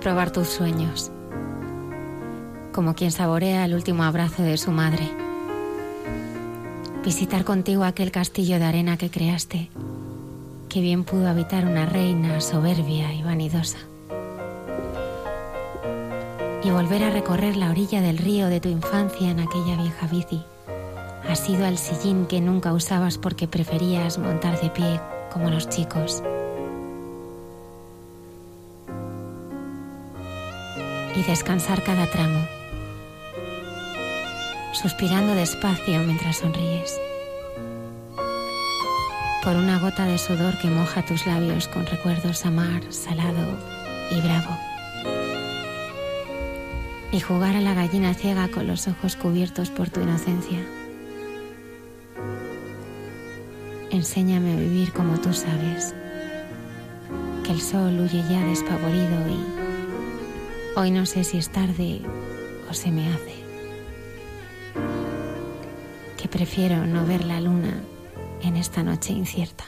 Probar tus sueños, como quien saborea el último abrazo de su madre. Visitar contigo aquel castillo de arena que creaste, que bien pudo habitar una reina soberbia y vanidosa. Y volver a recorrer la orilla del río de tu infancia en aquella vieja bici. Has ido al sillín que nunca usabas porque preferías montar de pie como los chicos. Y descansar cada tramo, suspirando despacio mientras sonríes, por una gota de sudor que moja tus labios con recuerdos amar, salado y bravo, y jugar a la gallina ciega con los ojos cubiertos por tu inocencia. Enséñame a vivir como tú sabes, que el sol huye ya despavorido y Hoy no sé si es tarde o se me hace. Que prefiero no ver la luna en esta noche incierta.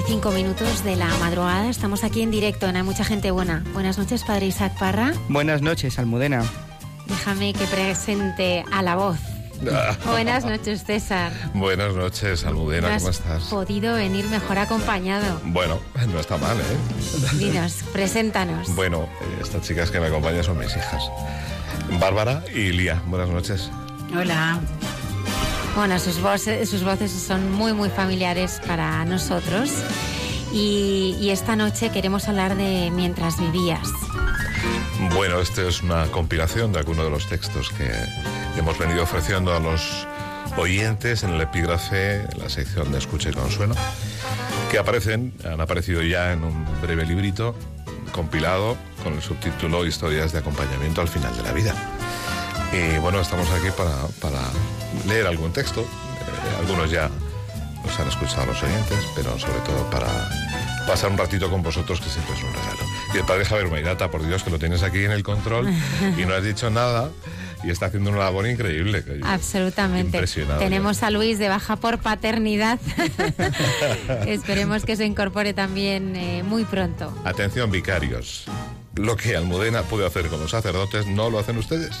Y 5 minutos de la madrugada. Estamos aquí en directo en Hay Mucha Gente Buena. Buenas noches, padre Isaac Parra. Buenas noches, Almudena. Déjame que presente a la voz. Buenas noches, César. Buenas noches, Almudena, ¿cómo estás? podido venir mejor acompañado. Bueno, no está mal, ¿eh? Dinos, preséntanos. Bueno, estas chicas que me acompañan son mis hijas. Bárbara y Lía, buenas noches. Hola. Bueno, sus voces, sus voces son muy, muy familiares para nosotros. Y, esta noche queremos hablar de Mientras vivías. Bueno, esta es una compilación de algunos de los textos que hemos venido ofreciendo a los oyentes en el epígrafe, en la sección de Escucha y Consuelo, que aparecen, han aparecido ya en un breve librito compilado con el subtítulo Historias de acompañamiento al final de la vida. Y bueno, estamos aquí para, para leer algún texto. Eh, algunos ya los han escuchado los oyentes, pero sobre todo para pasar un ratito con vosotros, que siempre es un regalo. Y el padre Javier Mairata, por Dios, que lo tienes aquí en el control y no has dicho nada y está haciendo una labor increíble. Absolutamente. Tenemos a Luis de baja por paternidad. Esperemos que se incorpore también eh, muy pronto. Atención, vicarios. Lo que Almudena puede hacer con los sacerdotes no lo hacen ustedes.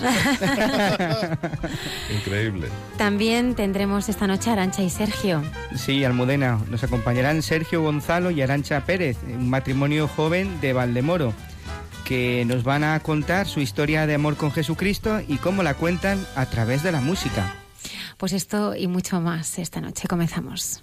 Increíble. También tendremos esta noche a Arancha y Sergio. Sí, Almudena. Nos acompañarán Sergio Gonzalo y Arancha Pérez, un matrimonio joven de Valdemoro, que nos van a contar su historia de amor con Jesucristo y cómo la cuentan a través de la música. Pues esto y mucho más esta noche. Comenzamos.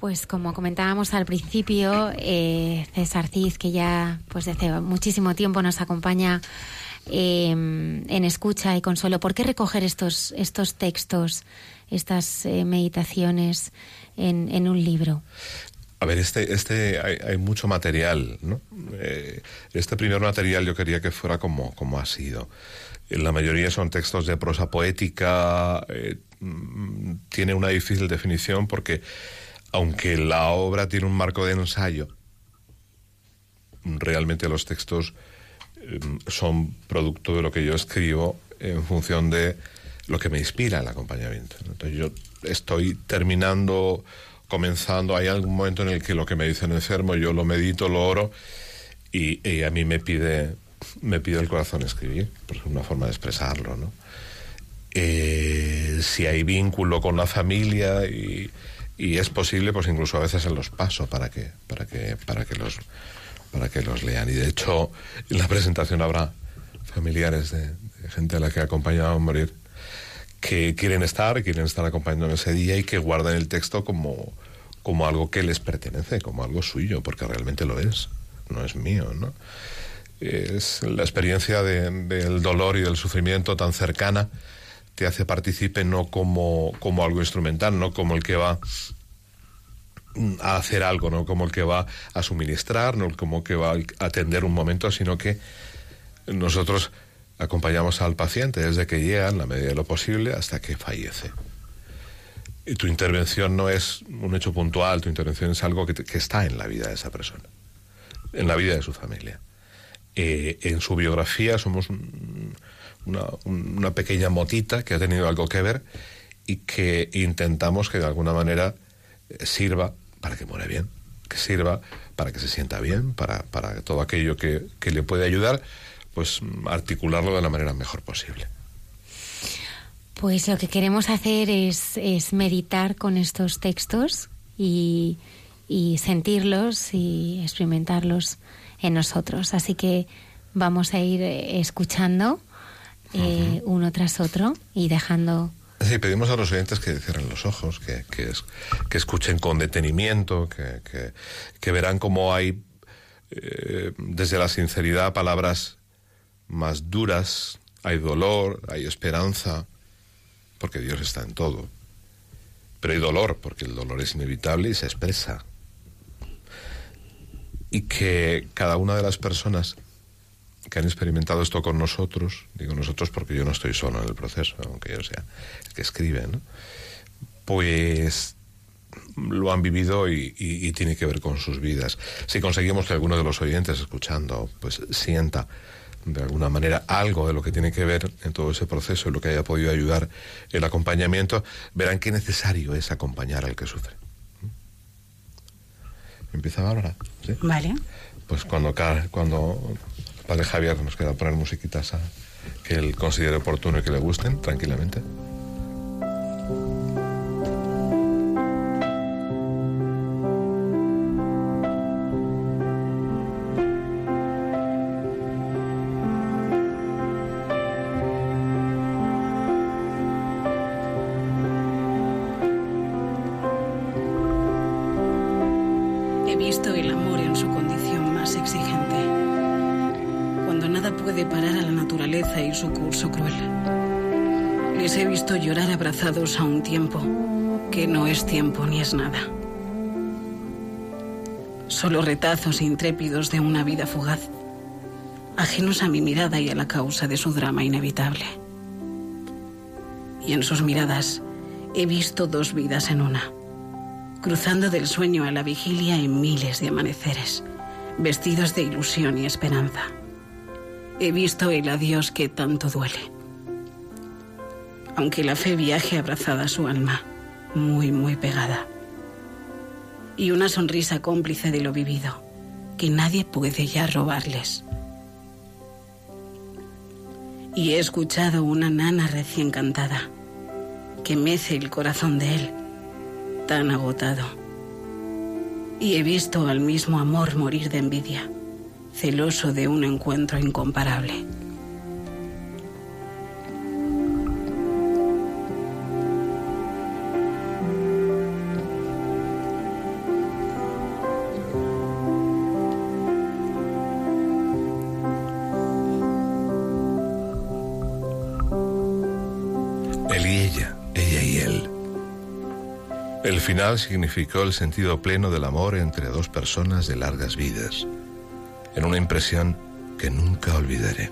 Pues como comentábamos al principio, eh, César Cid, que ya pues desde muchísimo tiempo nos acompaña eh, en escucha y consuelo, ¿por qué recoger estos, estos textos, estas eh, meditaciones en, un libro? A ver, este, este hay, mucho material, ¿no? Este primer material yo quería que fuera como, como ha sido. La mayoría son textos de prosa poética, eh, tiene una difícil definición porque aunque la obra tiene un marco de ensayo, realmente los textos eh, son producto de lo que yo escribo en función de lo que me inspira el acompañamiento. Entonces yo estoy terminando, comenzando, hay algún momento en el que lo que me dice el enfermo yo lo medito, lo oro y, y a mí me pide, me pide el corazón escribir, porque es una forma de expresarlo, ¿no? Eh, si hay vínculo con la familia y, y es posible, pues incluso a veces en los paso para que, para que, para que los para que los lean. Y de hecho, en la presentación habrá familiares de, gente a la que ha acompañado a morir que quieren estar, quieren estar acompañando en ese día y que guardan el texto como, como algo que les pertenece, como algo suyo, porque realmente lo es, no es mío, ¿no? Es la experiencia del dolor y del sufrimiento tan cercana te hace partícipe no como, como algo instrumental, no como el que va a hacer algo, no como el que va a suministrar, no como que va a atender un momento, sino que nosotros acompañamos al paciente desde que llega, en la medida de lo posible, hasta que fallece. Y tu intervención no es un hecho puntual, tu intervención es algo que, que está en la vida de esa persona, en la vida de su familia. Eh, en su biografía somos una, una, pequeña motita que ha tenido algo que ver y que intentamos que de alguna manera eh, sirva para que muera bien, que sirva para que se sienta bien, para, para todo aquello que, que le puede ayudar, pues articularlo de la manera mejor posible. Pues lo que queremos hacer es, es meditar con estos textos y, y sentirlos y experimentarlos en nosotros. Así que vamos a ir eh, uno tras otro y dejando... Sí, pedimos a los oyentes que cierren los ojos, que, que, que escuchen con detenimiento, que, que verán cómo hay eh, desde la sinceridad palabras más duras, hay dolor, hay esperanza, porque Dios está en todo. Pero hay dolor, porque el dolor es inevitable y se expresa y que cada una de las personas que han experimentado esto con nosotros, digo nosotros porque yo no estoy solo en el proceso, aunque yo sea el que escribe, ¿no? pues lo han vivido y, tiene que ver con sus vidas. Si conseguimos que alguno de los oyentes escuchando pues sienta de alguna manera algo de lo que tiene que ver en todo ese proceso y lo que haya podido ayudar el acompañamiento, verán qué necesario es acompañar al que sufre. ¿Empieza ahora? ¿Sí? Vale. Pues cuando, cuando padre Javier nos queda poner musiquitas que él considere oportuno y que le gusten, tranquilamente. A un tiempo que no es tiempo ni es nada. Solo retazos intrépidos de una vida fugaz, ajenos a mi mirada y a la causa de su drama inevitable. Y en sus miradas he visto dos vidas en una, cruzando del sueño a la vigilia en miles de amaneceres, vestidos de ilusión y esperanza. He visto el adiós que tanto duele aunque la fe viaje abrazada a su alma, muy, muy pegada. Y una sonrisa cómplice de lo vivido, que nadie puede ya robarles. Y he escuchado una nana recién cantada, que mece el corazón de él, tan agotado. Y he visto al mismo amor morir de envidia, celoso de un encuentro incomparable. El final significó el sentido pleno del amor entre dos personas de largas vidas, en una impresión que nunca olvidaré.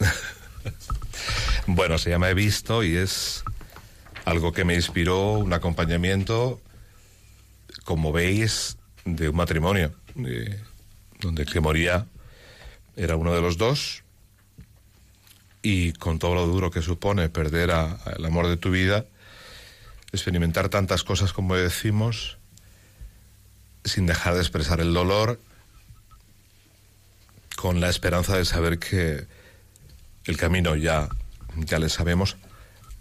bueno, se llama He visto y es algo que me inspiró un acompañamiento como veis, de un matrimonio, donde el que moría era uno de los dos, y con todo lo duro que supone perder a, el amor de tu vida, experimentar tantas cosas como decimos, sin dejar de expresar el dolor, con la esperanza de saber que el camino ya, ya le sabemos,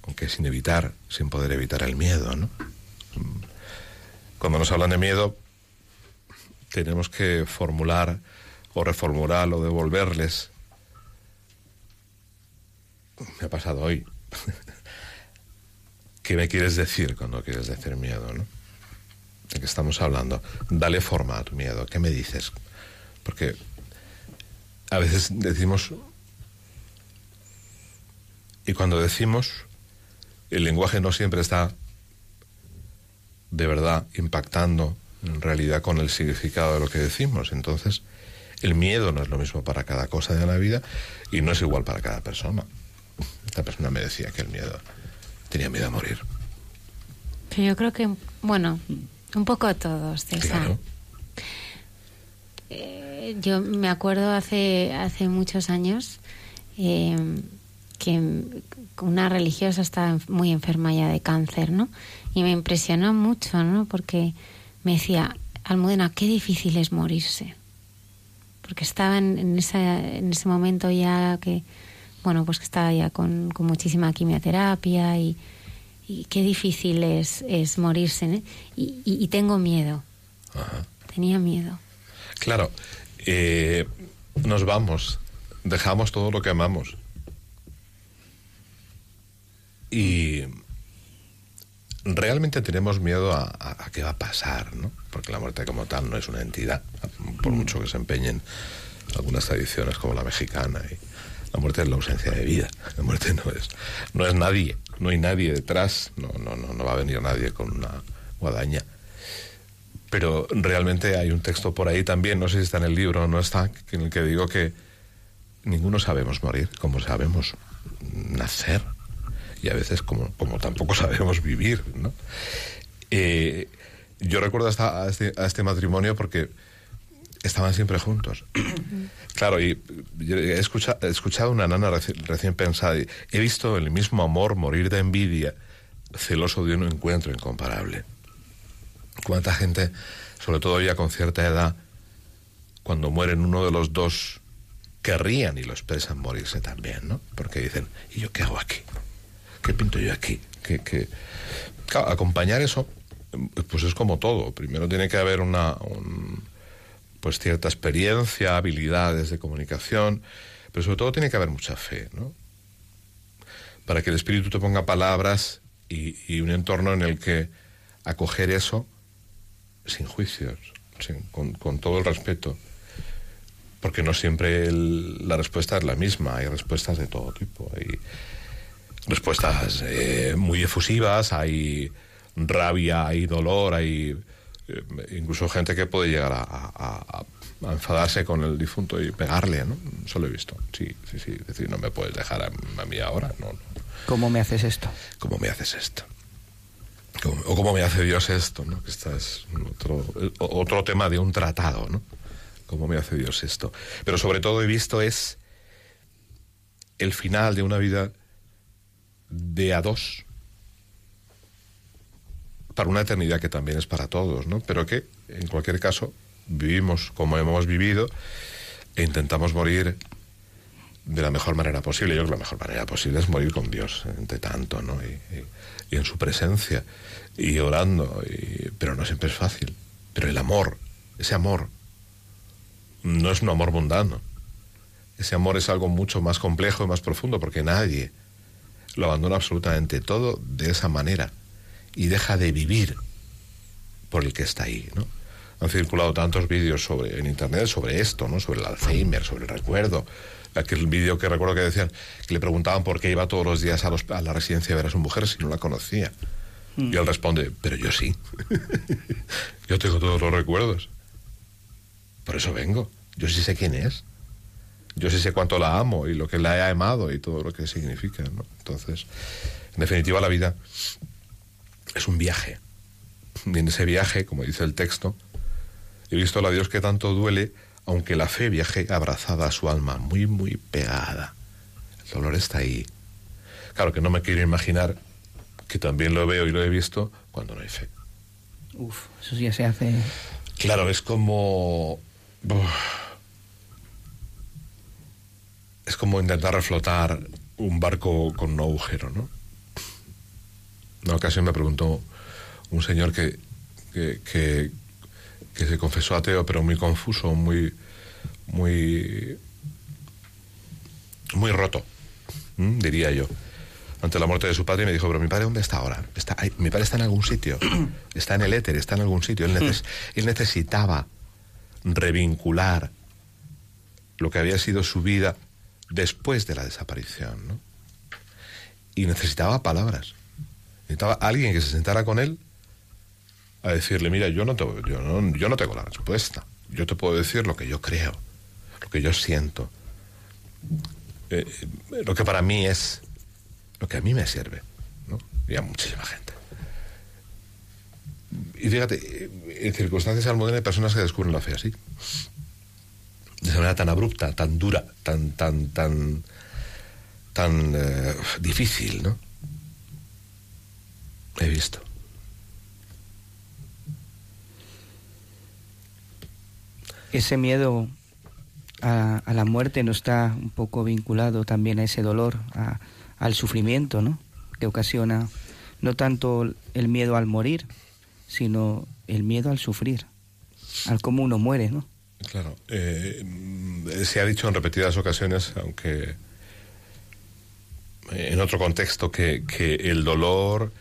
aunque sin evitar, sin poder evitar el miedo, ¿no? Cuando nos hablan de miedo, tenemos que formular o reformular o devolverles. Me ha pasado hoy. ¿Qué me quieres decir cuando quieres decir miedo, no? ¿De qué estamos hablando? Dale forma a tu miedo. ¿Qué me dices? Porque a veces decimos... Y cuando decimos, el lenguaje no siempre está de verdad impactando en realidad con el significado de lo que decimos. Entonces, el miedo no es lo mismo para cada cosa de la vida y no es igual para cada persona. Esta persona me decía que el miedo tenía miedo a morir. Pero yo creo que, bueno, un poco todos, César. Eh, yo me acuerdo hace, hace muchos años eh, que una religiosa estaba muy enferma ya de cáncer, ¿no? Y me impresionó mucho, ¿no? Porque me decía, Almudena, qué difícil es morirse. Porque estaba en, en, en ese momento ya que, bueno, pues que estaba ya con, con muchísima quimioterapia y, y, qué difícil es, es morirse. ¿eh? Y, y, y, tengo miedo. Ajá. Tenía miedo. Claro, eh, nos vamos, dejamos todo lo que amamos. Y realmente tenemos miedo a, qué va a pasar, ¿no? Porque la muerte como tal no es una entidad, por mucho que se empeñen algunas tradiciones como la mexicana. Y la muerte es la ausencia de vida. La muerte no es, no es nadie, no hay nadie detrás, no, no, no, no va a venir nadie con una guadaña. Pero realmente hay un texto por ahí también, no sé si está en el libro o no está, en el que digo que ninguno sabemos morir, como sabemos nacer y a veces como, como tampoco sabemos vivir, ¿no? Eh, yo recuerdo hasta a, este, a este matrimonio porque estaban siempre juntos. claro, y he escuchado, he escuchado una nana reci recién pensada y he visto el mismo amor morir de envidia, celoso de un encuentro incomparable. Cuánta gente, sobre todo ya con cierta edad, cuando mueren uno de los dos, querrían y lo expresan morirse también, ¿no? Porque dicen, ¿y yo qué hago aquí? ¿Qué pinto yo aquí? Claro, acompañar eso, pues es como todo. Primero tiene que haber una, un, pues cierta experiencia, habilidades de comunicación, pero sobre todo tiene que haber mucha fe, ¿no? Para que el espíritu te ponga palabras y, un entorno en el que acoger eso sin juicios, con, todo el respeto, porque no siempre la respuesta es la misma, hay respuestas de todo tipo, respuestas eh, muy efusivas, hay rabia, hay dolor, hay eh, incluso gente que puede llegar a, a, a, enfadarse con el difunto y pegarle, ¿no? Eso lo he visto, sí, sí, sí, es decir, no me puedes dejar a, a mí ahora, no, no. ¿Cómo me haces esto? ¿Cómo me haces esto? ¿Cómo, o cómo me hace Dios esto, ¿no? Que esta es otro, otro tema de un tratado, ¿no? ¿Cómo me hace Dios esto? Pero sobre todo he visto es el final de una vida de a dos para una eternidad que también es para todos, ¿no? Pero que, en cualquier caso, vivimos como hemos vivido e intentamos morir de la mejor manera posible. Yo creo que la mejor manera posible es morir con Dios, entre tanto, ¿no? Y, en su presencia, y orando, pero no siempre es fácil. Pero el amor, ese amor, no es un amor mundano. Ese amor es algo mucho más complejo y más profundo, porque nadie lo abandona absolutamente todo de esa manera y deja de vivir por el que está ahí, ¿no? Han circulado tantos vídeos sobre, en internet sobre esto, ¿no? Sobre el Alzheimer, sobre el recuerdo. Aquel vídeo que recuerdo que decían que le preguntaban por qué iba todos los días a, los, a la residencia a ver a su mujer si no la conocía. Mm. Y él responde, pero yo sí. yo tengo todos los recuerdos. Por eso vengo. Yo sí sé quién es. Yo sí sé cuánto la amo y lo que la he amado y todo lo que significa, ¿no? Entonces, en definitiva, la vida es un viaje. Y en ese viaje, como dice el texto, he visto a Dios que tanto duele, aunque la fe viaje abrazada a su alma, muy, muy pegada. El dolor está ahí. Claro que no me quiero imaginar que también lo veo y lo he visto cuando no hay fe. Uf, eso ya se hace. Claro, es como... Es como intentar reflotar un barco con un agujero, ¿no? Una ocasión me preguntó un señor que, que, que, que se confesó ateo, pero muy confuso, muy, muy, muy roto, ¿m? diría yo, ante la muerte de su padre, y me dijo, pero mi padre dónde está ahora? Está, mi padre está en algún sitio, está en el éter, está en algún sitio. Él, neces él necesitaba revincular lo que había sido su vida después de la desaparición, ¿no? Y necesitaba palabras. Necesitaba alguien que se sentara con él a decirle, mira, yo no, te, yo, no, yo no tengo la respuesta. Yo te puedo decir lo que yo creo, lo que yo siento, eh, lo que para mí es, lo que a mí me sirve, ¿no? Y a muchísima gente. Y fíjate, en circunstancias almohadenas hay personas que descubren la fe así. De esa manera tan abrupta, tan dura, tan, tan, tan, tan eh, difícil, ¿no? He visto. Ese miedo a, a, la muerte no está un poco vinculado también a ese dolor, a, al sufrimiento, ¿no? Que ocasiona no tanto el miedo al morir, sino el miedo al sufrir, al cómo uno muere, ¿no? Claro, eh, se ha dicho en repetidas ocasiones, aunque en otro contexto, que, el dolor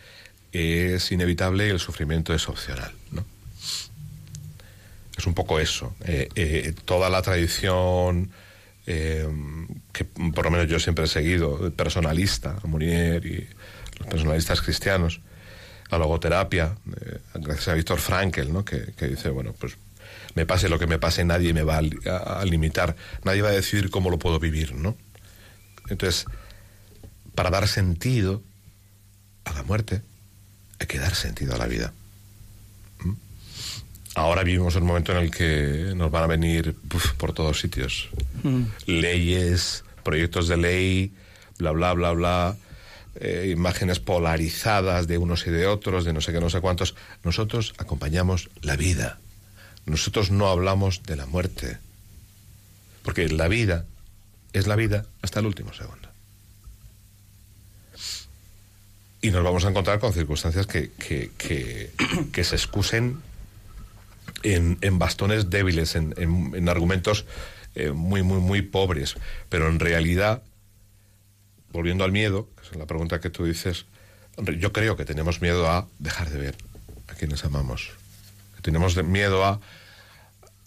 es inevitable y el sufrimiento es opcional, ¿no? Es un poco eso. Eh, eh, toda la tradición que por lo menos yo siempre he seguido, personalista, Mounier y los personalistas cristianos, la logoterapia, gracias a Víctor Frankel, ¿no? que, que, dice, bueno, pues me pase lo que me pase, nadie me va a, a, a, limitar, nadie va a decidir cómo lo puedo vivir, ¿no? Entonces, para dar sentido a la muerte, hay que dar sentido a la vida. ¿Mm? Ahora vivimos un momento en el que nos van a venir uf, por todos sitios. Mm. Leyes, proyectos de ley, bla, bla, bla, bla, eh, imágenes polarizadas de unos y de otros, de no sé qué, no sé cuántos. Nosotros acompañamos la vida. Nosotros no hablamos de la muerte. Porque la vida es la vida hasta el último segundo. Y nos vamos a encontrar con circunstancias que, que, que, se excusen en, en, bastones débiles, en, en, en argumentos eh, muy, muy, muy pobres. Pero en realidad, volviendo al miedo, que es la pregunta que tú dices, yo creo que tenemos miedo a dejar de ver a quienes amamos. Tenemos miedo a,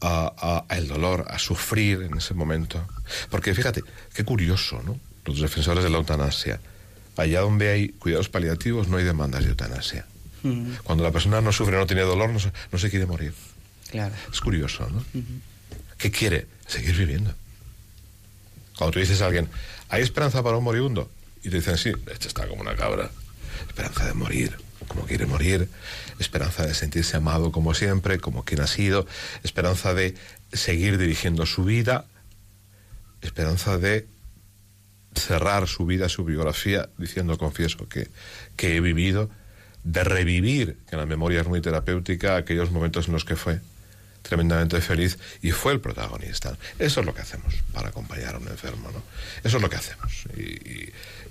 a, a, a, el dolor, a sufrir en ese momento. Porque fíjate, qué curioso, ¿no? Los defensores de la eutanasia. Allá donde hay cuidados paliativos no hay demandas de eutanasia. Mm. Cuando la persona no sufre, no tiene dolor, no se, no se quiere morir. Claro. Es curioso, ¿no? Uh -huh. ¿Qué quiere? Seguir viviendo. Cuando tú dices a alguien, ¿hay esperanza para un moribundo? Y te dicen, sí, este está como una cabra. Esperanza de morir, como quiere morir. Esperanza de sentirse amado como siempre, como quien ha sido. Esperanza de seguir dirigiendo su vida. Esperanza de cerrar su vida, su biografía, diciendo, confieso, que, que he vivido. De revivir, que la memoria es muy terapéutica, aquellos momentos en los que fue tremendamente feliz y fue el protagonista. Eso es lo que hacemos para acompañar a un enfermo, ¿no? Eso es lo que hacemos.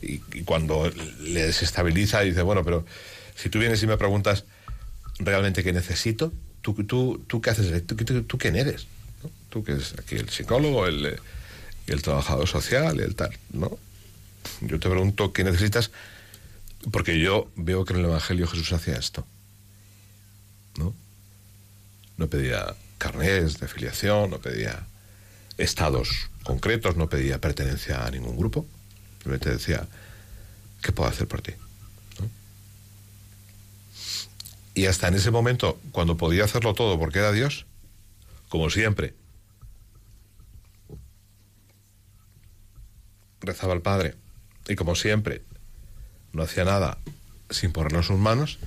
Y cuando le desestabiliza, dice, bueno, pero si tú vienes y me preguntas realmente qué necesito, ¿tú, qué haces? ¿Tú, quién eres? ¿no? Tú que eres aquí el psicólogo, el, el trabajador social, el tal, ¿no? Yo te pregunto qué necesitas porque yo veo que en el Evangelio Jesús hacía esto, ¿no? no pedía carnés de filiación, no pedía estados concretos, no pedía pertenencia a ningún grupo. Simplemente decía, ¿qué puedo hacer por ti? ¿No? Y hasta en ese momento, cuando podía hacerlo todo porque era Dios, como siempre, rezaba al Padre y como siempre no hacía nada sin ponernos sus manos,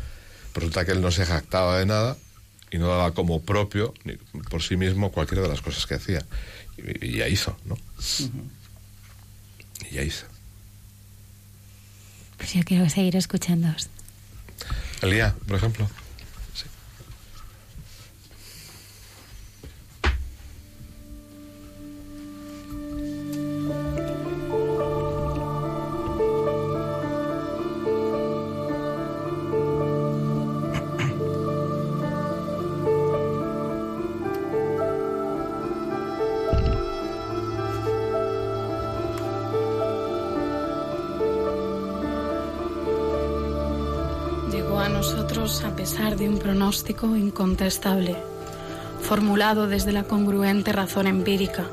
resulta que él no se jactaba de nada y no daba como propio, ni por sí mismo, cualquiera de las cosas que hacía. Y, y ya hizo, ¿no? Uh -huh. Y ya hizo. Pues yo quiero seguir escuchando. Elía, por ejemplo. Incontestable, formulado desde la congruente razón empírica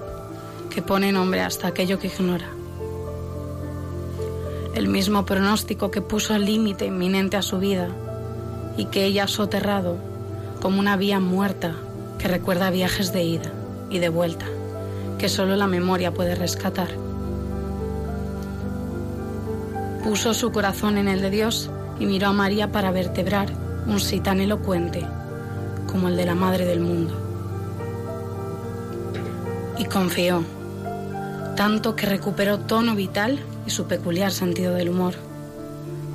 que pone nombre hasta aquello que ignora. El mismo pronóstico que puso el límite inminente a su vida y que ella ha soterrado como una vía muerta que recuerda viajes de ida y de vuelta que solo la memoria puede rescatar. Puso su corazón en el de Dios y miró a María para vertebrar un sí tan elocuente como el de la Madre del Mundo. Y confió, tanto que recuperó tono vital y su peculiar sentido del humor,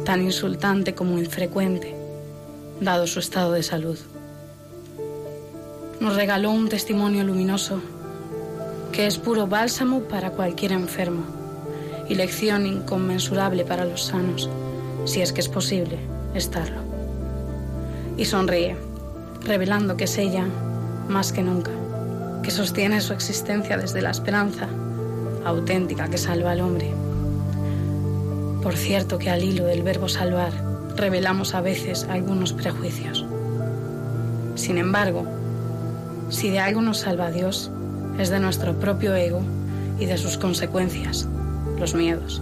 tan insultante como infrecuente, dado su estado de salud. Nos regaló un testimonio luminoso que es puro bálsamo para cualquier enfermo y lección inconmensurable para los sanos, si es que es posible estarlo. Y sonríe, revelando que es ella, más que nunca, que sostiene su existencia desde la esperanza auténtica que salva al hombre. Por cierto que al hilo del verbo salvar revelamos a veces algunos prejuicios. Sin embargo, si de algo nos salva Dios, es de nuestro propio ego y de sus consecuencias, los miedos.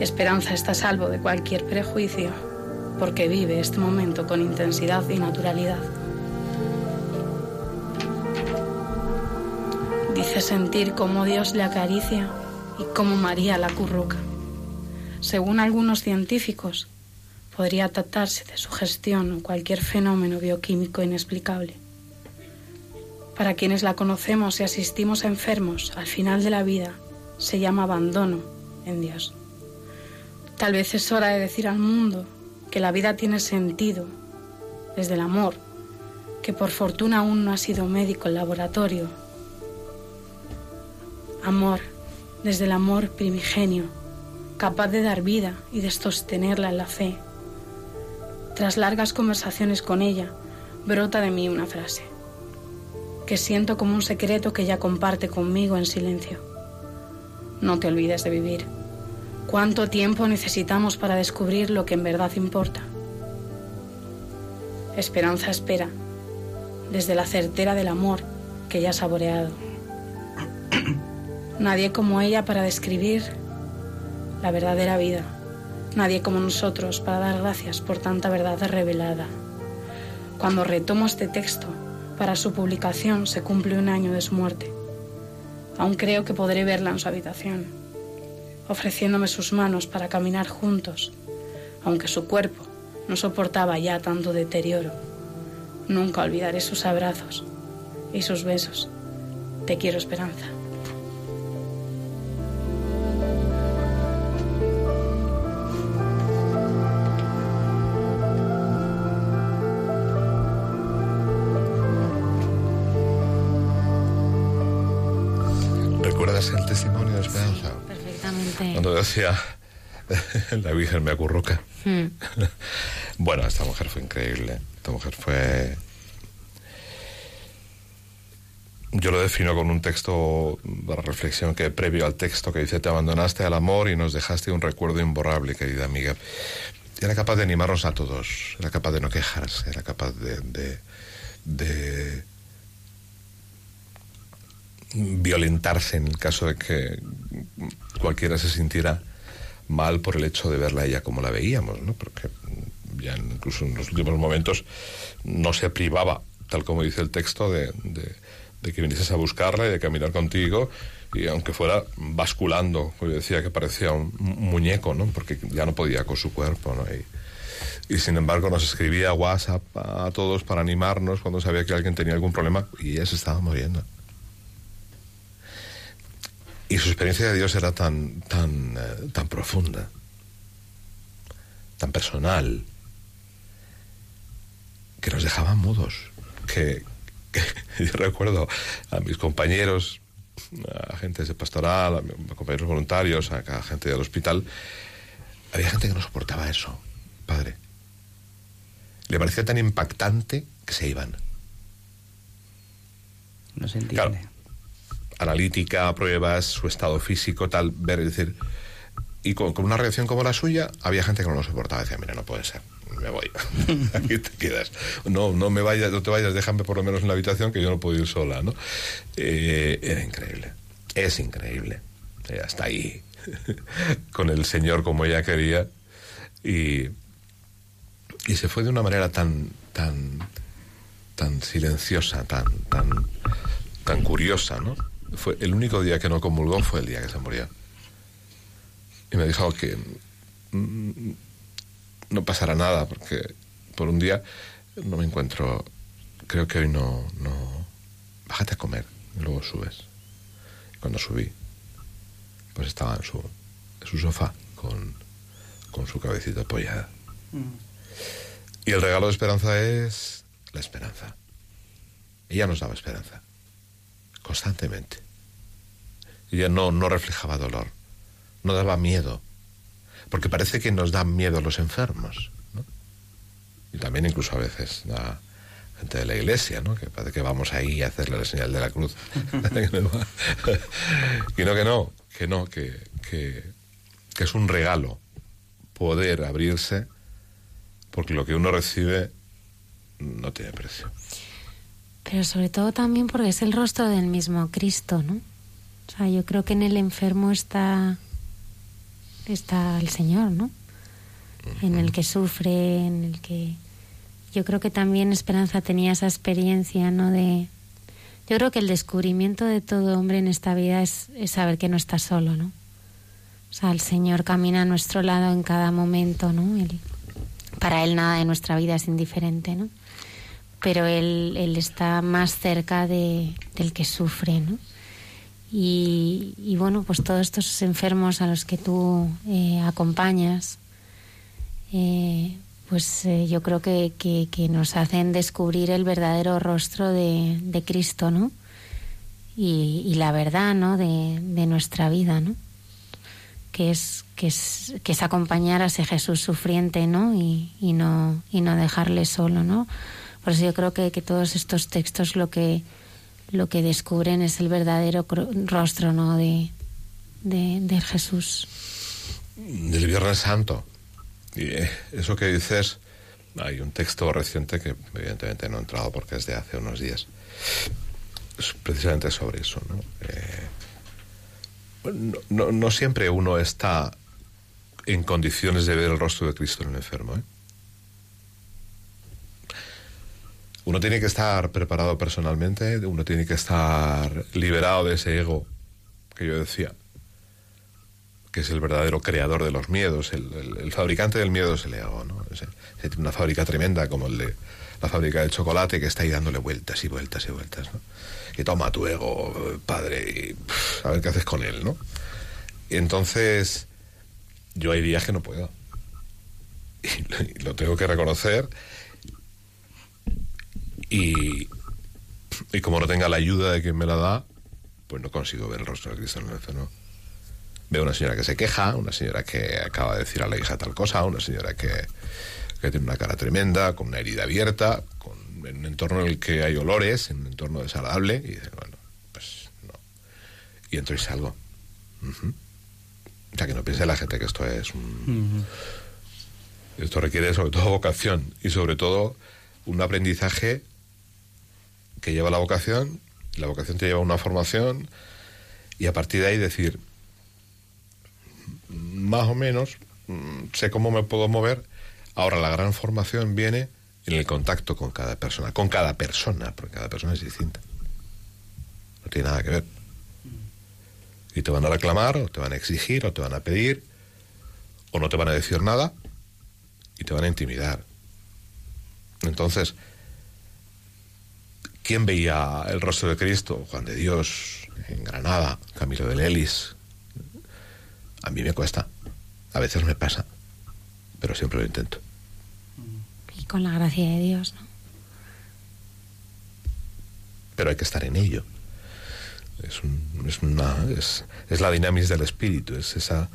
Esperanza está salvo de cualquier prejuicio porque vive este momento con intensidad y naturalidad. Dice sentir cómo Dios le acaricia y cómo María la curruca. Según algunos científicos, podría tratarse de sugestión o cualquier fenómeno bioquímico inexplicable. Para quienes la conocemos y asistimos a enfermos al final de la vida, se llama abandono en Dios. Tal vez es hora de decir al mundo que la vida tiene sentido desde el amor, que por fortuna aún no ha sido médico en laboratorio. Amor, desde el amor primigenio, capaz de dar vida y de sostenerla en la fe. Tras largas conversaciones con ella, brota de mí una frase que siento como un secreto que ella comparte conmigo en silencio. No te olvides de vivir. ¿Cuánto tiempo necesitamos para descubrir lo que en verdad importa? Esperanza espera, desde la certera del amor que ya ha saboreado. Nadie como ella para describir la verdadera vida. Nadie como nosotros para dar gracias por tanta verdad revelada. Cuando retomo este texto, para su publicación se cumple un año de su muerte. Aún creo que podré verla en su habitación, ofreciéndome sus manos para caminar juntos, aunque su cuerpo no soportaba ya tanto deterioro. Nunca olvidaré sus abrazos y sus besos. Te quiero, Esperanza. la Virgen me acurruca. Hmm. bueno, esta mujer fue increíble. Esta mujer fue... Yo lo defino con un texto para reflexión que previo al texto que dice, te abandonaste al amor y nos dejaste un recuerdo imborrable, querida amiga. Era capaz de animarnos a todos, era capaz de no quejarse, era capaz de, de, de violentarse en el caso de que cualquiera se sintiera mal por el hecho de verla a ella como la veíamos, ¿no? Porque ya incluso en los últimos momentos no se privaba, tal como dice el texto, de, que vinieses a buscarla y de caminar contigo, y aunque fuera basculando, pues decía que parecía un, muñeco, ¿no? Porque ya no podía con su cuerpo, ¿no? Y, y, sin embargo nos escribía WhatsApp a todos para animarnos cuando sabía que alguien tenía algún problema y ella se estaba muriendo. Y su experiencia de Dios era tan, tan, eh, tan profunda, tan personal, que nos dejaba mudos. Que, yo recuerdo a mis compañeros, a agentes de pastoral, a compañeros voluntarios, a, a gente del hospital, había gente que no soportaba eso, padre. Le parecía tan impactante que se iban. No se entiende analítica, pruebas, su estado físico, tal, ver, decir. Y con, una reacción como la suya, había gente que no lo soportaba. Decía, mira, no puede ser. me voy. Aquí te quedas. No, no me vayas, no te vayas, déjame por lo menos en la habitación que yo no puedo ir sola, ¿no? Eh, era increíble. Es increíble. Ella está ahí con el Señor como ella quería y, y se fue de una manera tan, tan, tan silenciosa, tan, tan, tan curiosa, ¿no? Fue el único día que no comulgó fue el día que se murió. Y me dijo que mm, no pasará nada porque por un día no me encuentro. Creo que hoy no, no. Bájate a comer y luego subes. Y cuando subí, pues estaba en su, en su sofá con, con su cabecita apoyada. Y el regalo de esperanza es la esperanza. Ella nos daba esperanza, constantemente. Ella no, no reflejaba dolor, no daba miedo, porque parece que nos dan miedo los enfermos. ¿no? Y también incluso a veces la gente de la iglesia, ¿no? que parece que vamos ahí a hacerle la señal de la cruz. y no que no, que no, que, que, que es un regalo poder abrirse porque lo que uno recibe no tiene precio. Pero sobre todo también porque es el rostro del mismo Cristo, ¿no? O sea, yo creo que en el enfermo está está el Señor, ¿no? En el que sufre, en el que yo creo que también Esperanza tenía esa experiencia, ¿no? De yo creo que el descubrimiento de todo hombre en esta vida es, es saber que no está solo, ¿no? O sea, el Señor camina a nuestro lado en cada momento, ¿no? Él, para Él nada de nuestra vida es indiferente, ¿no? Pero Él, él está más cerca de, del que sufre, ¿no? Y, bueno, pues todos estos enfermos a los que tú eh, acompañas, eh, pues eh, yo creo que, que, nos hacen descubrir el verdadero rostro de, de Cristo, ¿no? Y, la verdad, ¿no? De, de nuestra vida, ¿no? Que es, que es, que es acompañar a ese Jesús sufriente, ¿no? Y, y, no, y no dejarle solo, ¿no? Por eso yo creo que, que todos estos textos lo que, lo que descubren es el verdadero rostro, ¿no? De, de, Jesús. Del Viernes Santo. Y eso que dices, hay un texto reciente que evidentemente no he entrado porque es de hace unos días. Precisamente sobre eso, ¿no? Eh, no, no, no, siempre uno está en condiciones de ver el rostro de Cristo en el enfermo, ¿eh? Uno tiene que estar preparado personalmente, uno tiene que estar liberado de ese ego que yo decía, que es el verdadero creador de los miedos, el, fabricante del miedo es el ego, ¿no? Es, una fábrica tremenda como el de la fábrica de chocolate que está ahí dándole vueltas y vueltas y vueltas, ¿no? Que toma tu ego, padre, y a ver qué haces con él, ¿no? Y entonces, yo hay días que no puedo. Y y lo tengo que reconocer. Y, y como no tenga la ayuda de quien me la da, pues no consigo ver el rostro de Cristo en el enfermo. Veo una señora que se queja, una señora que acaba de decir a la hija tal cosa, una señora que, que tiene una cara tremenda, con una herida abierta, con, en un entorno en el que hay olores, en un entorno desagradable, y dices, bueno, pues no. Y entro y salgo. Uh -huh. O sea, que no piense la gente que esto es un... Uh -huh. Esto requiere sobre todo vocación y sobre todo un aprendizaje que lleva la vocación, la vocación te lleva una formación y a partir de ahí decir, más o menos, sé cómo me puedo mover, ahora la gran formación viene en el contacto con cada persona, con cada persona, porque cada persona es distinta. No tiene nada que ver. Y te van a reclamar, o te van a exigir, o te van a pedir, o no te van a decir nada, y te van a intimidar. Entonces, ¿quién veía el rostro de Cristo? Juan de Dios, en Granada, Camilo de Lelis. A mí me cuesta, a veces me pasa, pero siempre lo intento. Y con la gracia de Dios, ¿no? Pero hay que estar en ello. Es, un, es, una, es, es la dinámica del espíritu, es, esa,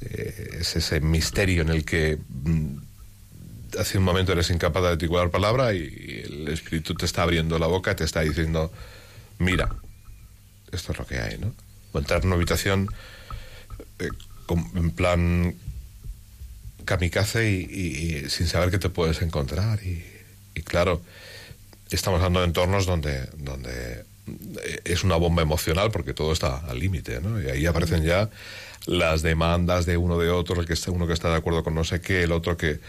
eh, es ese misterio en el que mm, hace un momento eres incapaz de articular palabra y el espíritu te está abriendo la boca, te está diciendo, mira, esto es lo que hay, ¿no? O entrar en una habitación eh, en plan kamikaze y, y- y sin saber qué te puedes encontrar. Y, y claro, estamos hablando de entornos donde, donde es una bomba emocional porque todo está al límite, ¿no? Y ahí aparecen ya las demandas de uno de otro, el que está, uno que está de acuerdo con no sé qué, el otro que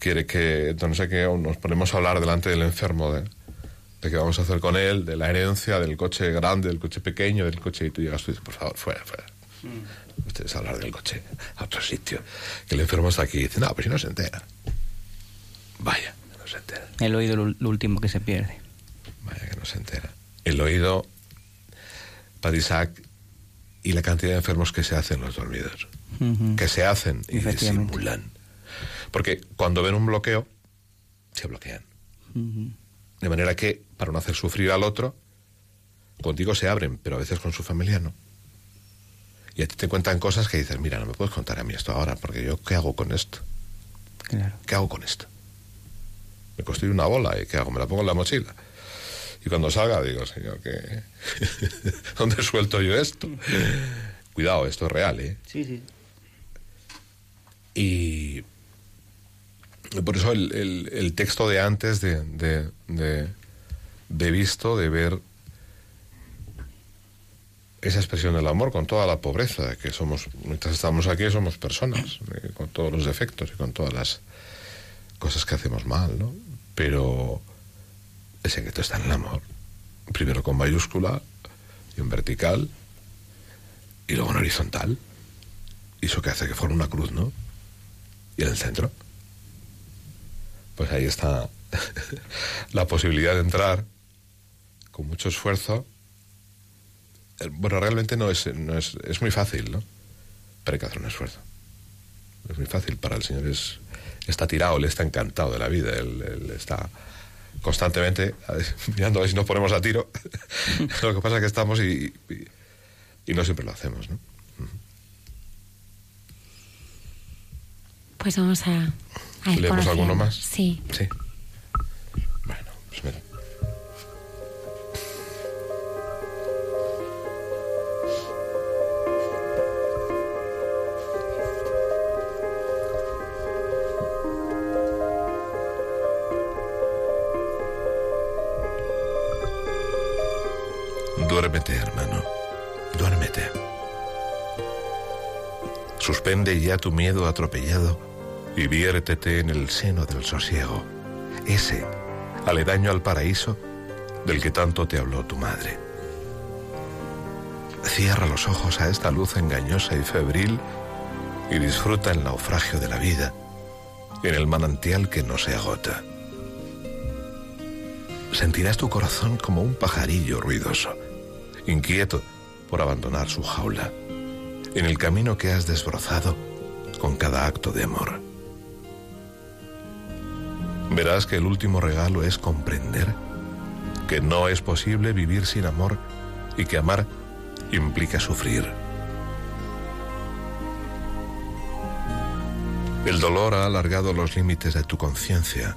quiere que no sé qué, o nos ponemos a hablar delante del enfermo de, de qué vamos a hacer con él, de la herencia, del coche grande, del coche pequeño, del coche, y tú llegas tú y dices, por favor, fuera, fuera. Ustedes hablar del coche a otro sitio. Que el enfermo está aquí y dice, no, pero si no se entera. Vaya, que no se entera. El oído lo, lo último que se pierde. Vaya que no se entera. El oído, Padre Isaac, y la cantidad de enfermos que se hacen los dormidos. Que se hacen y disimulan. Porque cuando ven un bloqueo, se bloquean. De manera que, para no hacer sufrir al otro, contigo se abren, pero a veces con su familia no. Y a ti te cuentan cosas que dices, mira, no me puedes contar a mí esto ahora, porque yo, ¿qué hago con esto? Claro. ¿Qué hago con esto? Me construyo una bola y ¿qué hago? Me la pongo en la mochila. Y cuando salga digo, señor, ¿qué? ¿dónde suelto yo esto? Cuidado, esto es real, ¿eh? Sí, sí. Y por eso el, el- texto de antes de, de, de- de visto, de ver esa expresión del amor con toda la pobreza, que somos, mientras estamos aquí somos personas, eh, con todos los defectos y con todas las cosas que hacemos mal, ¿no? Pero el secreto está en el amor. Primero con mayúscula y en vertical y luego en horizontal. Y eso que hace que forme una cruz, ¿no? Y en el centro. Pues ahí está la posibilidad de entrar con mucho esfuerzo. Eh, Bueno, realmente no es, no es, es muy fácil, ¿no? Pero hay que hacer un esfuerzo. Es muy fácil para el Señor. Es, está tirado, él está encantado de la vida. Él, está constantemente mirando a ver si nos ponemos a tiro. lo que pasa es que estamos y, y, y no siempre lo hacemos, ¿no? Pues vamos a, a ir ¿Leemos alguno más? Sí. Sí. Bueno, pues mira. Duérmete, hermano. Duérmete. Suspende ya tu miedo atropellado y viértete en el seno del sosiego, ese, aledaño al paraíso, del que tanto te habló tu madre. Cierra los ojos a esta luz engañosa y febril y disfruta el naufragio de la vida en el manantial que no se agota. Sentirás tu corazón como un pajarillo ruidoso, inquieto por abandonar su jaula, en el camino que has desbrozado con cada acto de amor. Verás que el último regalo es comprender que no es posible vivir sin amor y que amar implica sufrir. El dolor ha alargado los límites de tu conciencia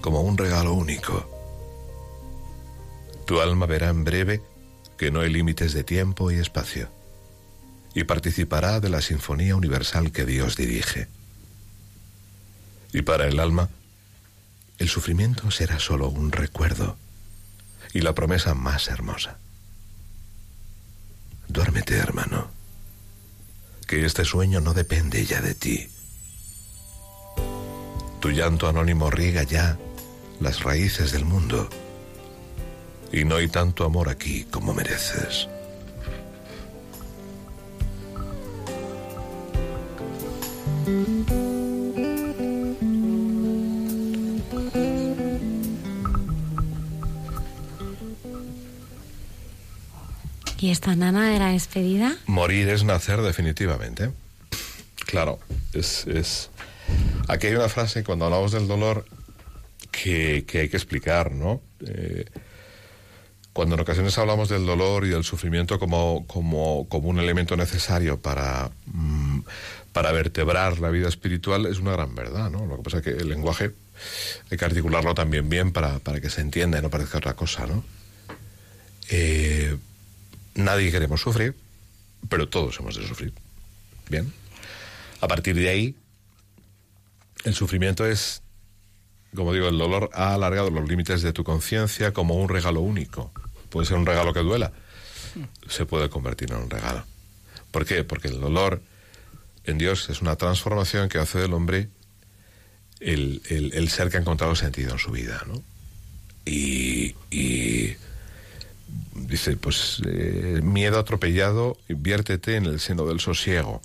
como un regalo único. Tu alma verá en breve que no hay límites de tiempo y espacio y participará de la sinfonía universal que Dios dirige. Y para el alma, el sufrimiento será solo un recuerdo y la promesa más hermosa. Duérmete, hermano, que este sueño no depende ya de ti. Tu llanto anónimo riega ya las raíces del mundo y no hay tanto amor aquí como mereces. ¿Y esta nana era despedida? Morir es nacer definitivamente. Claro, es, es... Aquí hay una frase cuando hablamos del dolor que, que hay que explicar, ¿no? Eh, cuando en ocasiones hablamos del dolor y del sufrimiento como, como, como un elemento necesario para, mm, para vertebrar la vida espiritual, es una gran verdad, ¿no? Lo que pasa es que el lenguaje hay que articularlo también bien para, para que se entienda y no parezca otra cosa, ¿no? Eh, nadie queremos sufrir, pero todos hemos de sufrir. Bien. A partir de ahí, El sufrimiento es, como digo, el dolor ha alargado los límites de tu conciencia como un regalo único. Puede ser un regalo que duela, se puede convertir en un regalo. ¿Por qué? Porque el dolor en Dios es una transformación que hace del hombre el, el- ser que ha encontrado sentido en su vida, ¿no? Y, y dice, pues eh, miedo atropellado, viértete en el seno del sosiego,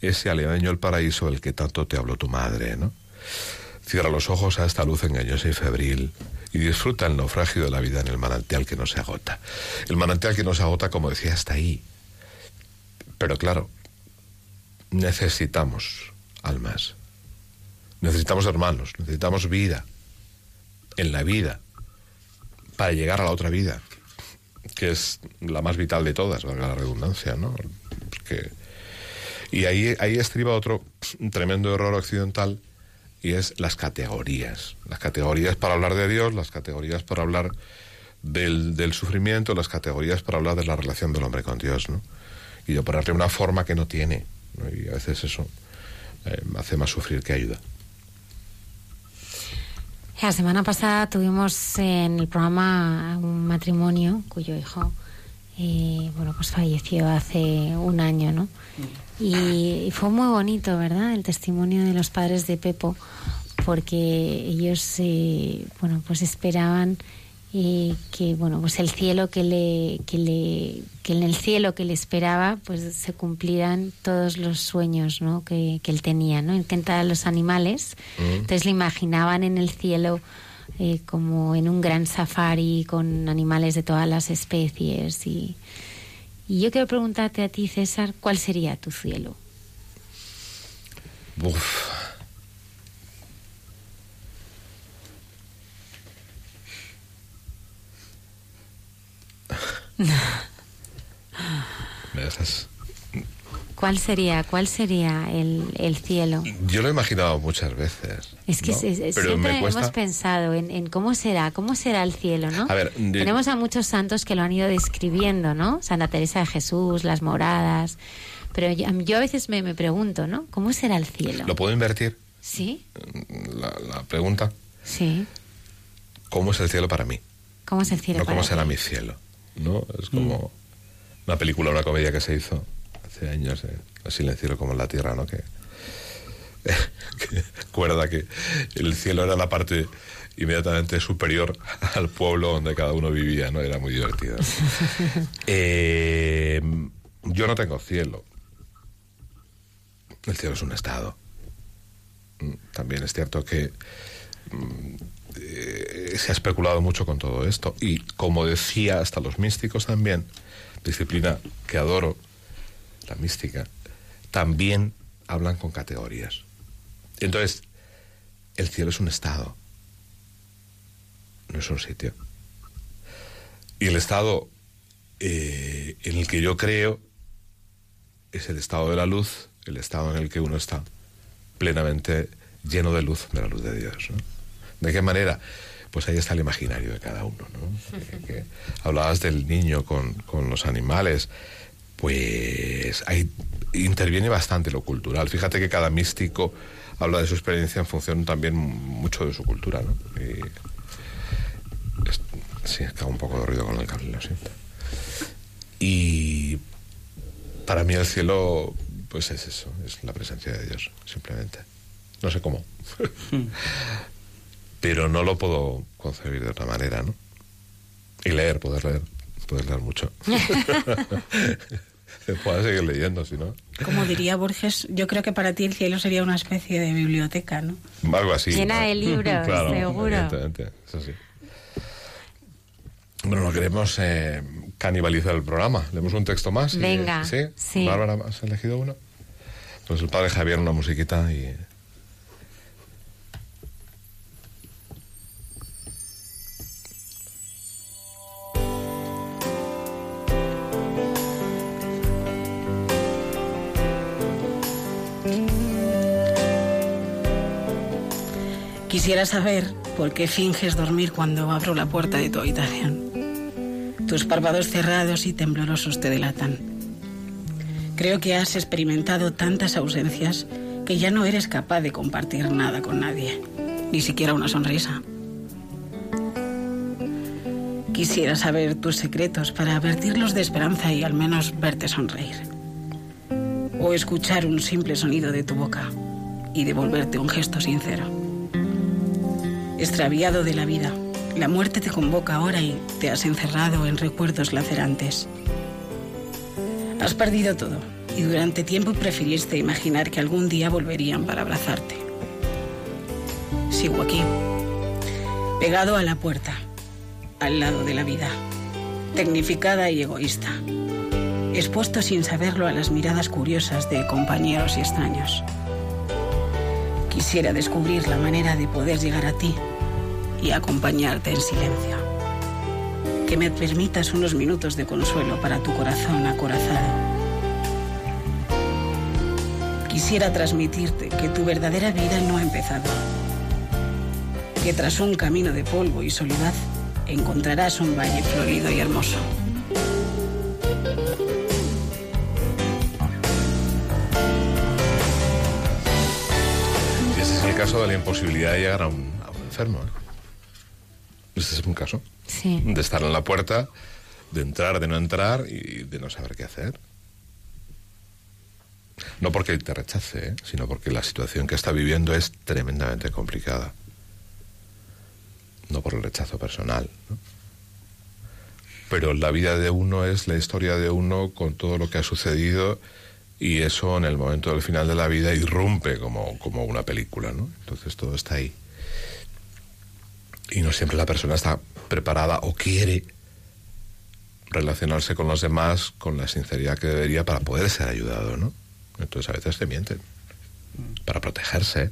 ese aledaño al paraíso del que tanto te habló tu madre, ¿no? Cierra los ojos a esta luz engañosa y febril y disfruta el naufragio de la vida en el manantial que no se agota. El manantial que no se agota, como decía, está ahí. Pero claro, necesitamos almas, necesitamos hermanos, necesitamos vida en la vida para llegar a la otra vida, que es la más vital de todas, valga la redundancia, ¿no? Y ahí, ahí estriba otro tremendo error occidental y es las categorías. Las categorías para hablar de Dios, las categorías para hablar del, del sufrimiento, las categorías para hablar de la relación del hombre con Dios, ¿no? Y de ponerle una forma que no tiene. ¿no? Y a veces eso eh, hace más sufrir que ayuda. La semana pasada tuvimos en el programa un matrimonio cuyo hijo, eh, bueno, pues falleció hace un año, ¿no? Y, y fue muy bonito, ¿verdad? El testimonio de los padres de Pepo, porque ellos, eh, bueno, pues esperaban eh, que, bueno, pues el cielo que le, que le, que en el cielo que le esperaba, pues se cumplieran todos los sueños, ¿no? Que, que él tenía, ¿no? Encantar a los animales. Entonces le imaginaban en el cielo eh, como en un gran safari con animales de todas las especies y, y yo quiero preguntarte a ti, César, ¿cuál sería tu cielo? Uf. ¿Cuál sería, cuál sería el, el cielo? Yo lo he imaginado muchas veces. Es que ¿no? es- es- Pero siempre cuesta. hemos pensado en, en cómo será, cómo será el cielo, ¿no? A ver, de- Tenemos a muchos santos que lo han ido describiendo, ¿no? Santa Teresa de Jesús, las moradas. Pero yo, yo a veces me, me pregunto, ¿no? ¿Cómo será el cielo? ¿Lo puedo invertir? ¿Sí? La, la pregunta, Sí. ¿cómo es el cielo para mí? ¿Cómo es el cielo no para cómo ti? será mi cielo. ¿No? Es como una película, una comedia que se hizo hace años, eh, el cielo como en la tierra, ¿no? Que, que cuerda que el cielo era la parte inmediatamente superior al pueblo donde cada uno vivía, ¿no? Era muy divertido. Eh, yo no tengo cielo. El cielo es un estado. Mm, También es cierto que mm, eh, se ha especulado mucho con todo esto. Y como decía hasta los místicos también, disciplina que adoro, la mística, también hablan con categorías. Entonces, el cielo es un estado, no es un sitio. Y el estado eh, en el que yo creo es el estado de la luz, el estado en el que uno está plenamente lleno de luz, de la luz de Dios. ¿no? ¿De qué manera? Pues ahí está el imaginario de cada uno. ¿no? Que- que hablabas del niño con, con los animales, pues ahí interviene bastante lo cultural. Fíjate que cada místico habla de su experiencia en función también mucho de su cultura. ¿no? Y es- sí, acaba un poco de ruido con el cable, lo siento. Y para mí el cielo, pues es eso, es la presencia de Dios, simplemente. No sé cómo. Pero no lo puedo concebir de otra manera, ¿no? Y leer, poder leer, poder leer mucho. Puedo seguir leyendo, si no. Como diría Borges, yo creo que para ti el cielo sería una especie de biblioteca, ¿no? Algo así. Llena ¿no? de libros, Claro, seguro. evidentemente, eso sí. Bueno, no queremos eh, canibalizar el programa. Leemos un texto más. y- Venga, ¿Sí? sí. Bárbara, ¿has elegido uno? Pues el padre Javier, una musiquita y... Quisiera saber por qué finges dormir cuando abro la puerta de tu habitación. Tus párpados cerrados y temblorosos te delatan. Creo que has experimentado tantas ausencias que ya no eres capaz de compartir nada con nadie, ni siquiera una sonrisa. Quisiera saber tus secretos para advertirlos de esperanza y al menos verte sonreír. O escuchar un simple sonido de tu boca y devolverte un gesto sincero. Extraviado de la vida, la muerte te convoca ahora y te has encerrado en recuerdos lacerantes. Has perdido todo y durante tiempo preferiste imaginar que algún día volverían para abrazarte. Sigo aquí, pegado a la puerta, al lado de la vida, tecnificada y egoísta, expuesto sin saberlo a las miradas curiosas de compañeros y extraños. Quisiera descubrir la manera de poder llegar a ti y acompañarte en silencio. Que me permitas unos minutos de consuelo para tu corazón acorazado. Quisiera transmitirte que tu verdadera vida no ha empezado. Que tras un camino de polvo y soledad encontrarás un valle florido y hermoso. Caso de la imposibilidad de llegar a un, a un enfermo. ¿eh? Este es un caso. Sí. De estar en la puerta, de entrar, de no entrar y de no saber qué hacer. No porque te rechace, ¿eh? sino porque la situación que está viviendo es tremendamente complicada. No por el rechazo personal. ¿no? Pero la vida de uno es la historia de uno con todo lo que ha sucedido y eso en el momento del final de la vida irrumpe como, como una película. ¿no? Entonces todo está ahí. Y no siempre la persona está preparada o quiere relacionarse con los demás con la sinceridad que debería para poder ser ayudado, ¿no? Entonces a veces te mienten. Para protegerse.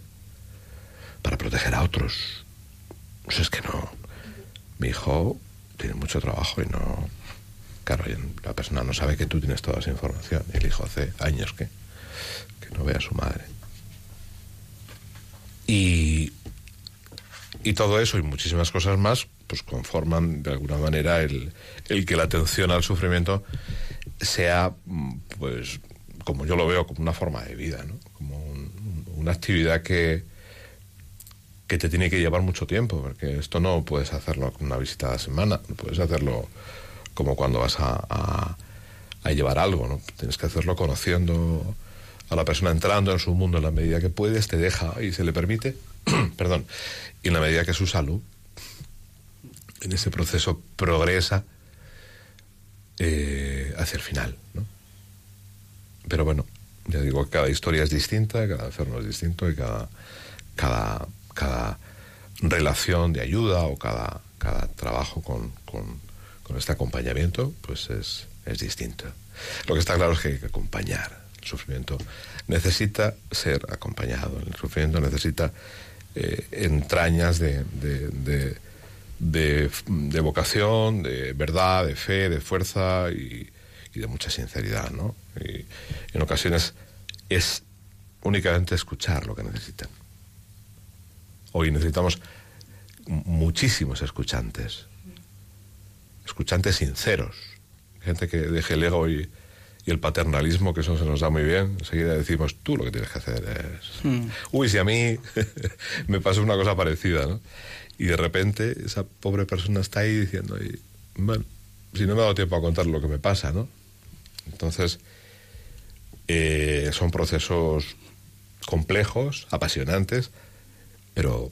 Para proteger a otros. Pues es que no. Mi hijo tiene mucho trabajo y no. Claro, la persona no sabe que tú tienes toda esa información. El hijo hace años que, que no ve a su madre. Y, y todo eso y muchísimas cosas más, pues conforman de alguna manera el, el que la atención al sufrimiento sea, pues, como yo lo veo, como una forma de vida, ¿no? Como un- una actividad que, que te tiene que llevar mucho tiempo, porque esto no puedes hacerlo con una visita a la semana, no puedes hacerlo como cuando vas a, a- llevar algo, ¿no? Tienes que hacerlo conociendo a la persona, entrando en su mundo en la medida que puedes, te deja y se le permite, perdón, y en la medida que su salud en ese proceso progresa eh, hacia el final, ¿no? Pero bueno, ya digo, cada historia es distinta, cada enfermo es distinto y cada, cada, cada relación de ayuda o cada, cada trabajo con, con este acompañamiento, pues es, es distinto. Lo que está claro es que hay que acompañar. El sufrimiento necesita ser acompañado, el sufrimiento necesita eh, entrañas de, de, de, vocación, de verdad, de fe, de fuerza y, y de mucha sinceridad, ¿no? Y en ocasiones es únicamente escuchar lo que necesitan. Hoy necesitamos muchísimos escuchantes, escuchantes sinceros, gente que deje el ego y, y el paternalismo, que eso se nos da muy bien. Enseguida decimos, tú lo que tienes que hacer es... Mm. Uy, si a mí me pasó una cosa parecida, ¿no? Y de repente esa pobre persona está ahí diciendo, y, bueno, si no me ha dado tiempo a contar lo que me pasa, ¿no? Entonces, eh, son procesos complejos, apasionantes, pero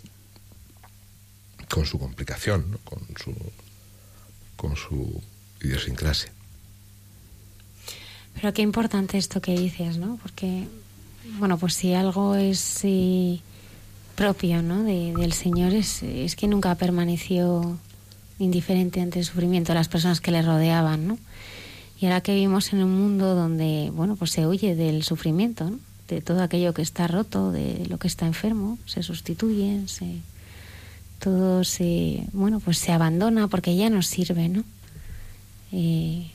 con su complicación, ¿no? con su con su idiosincrasia. Pero qué importante esto que dices, ¿no? Porque, bueno, pues si algo es sí, propio, ¿no? De- del Señor es, es que nunca permaneció indiferente ante el sufrimiento de las personas que le rodeaban, ¿no? Y ahora que vivimos en un mundo donde, bueno, pues se huye del sufrimiento, ¿no? De todo aquello que está roto, de lo que está enfermo, se sustituye, se, todo se, bueno, pues se abandona porque ya no sirve, ¿no? Eh,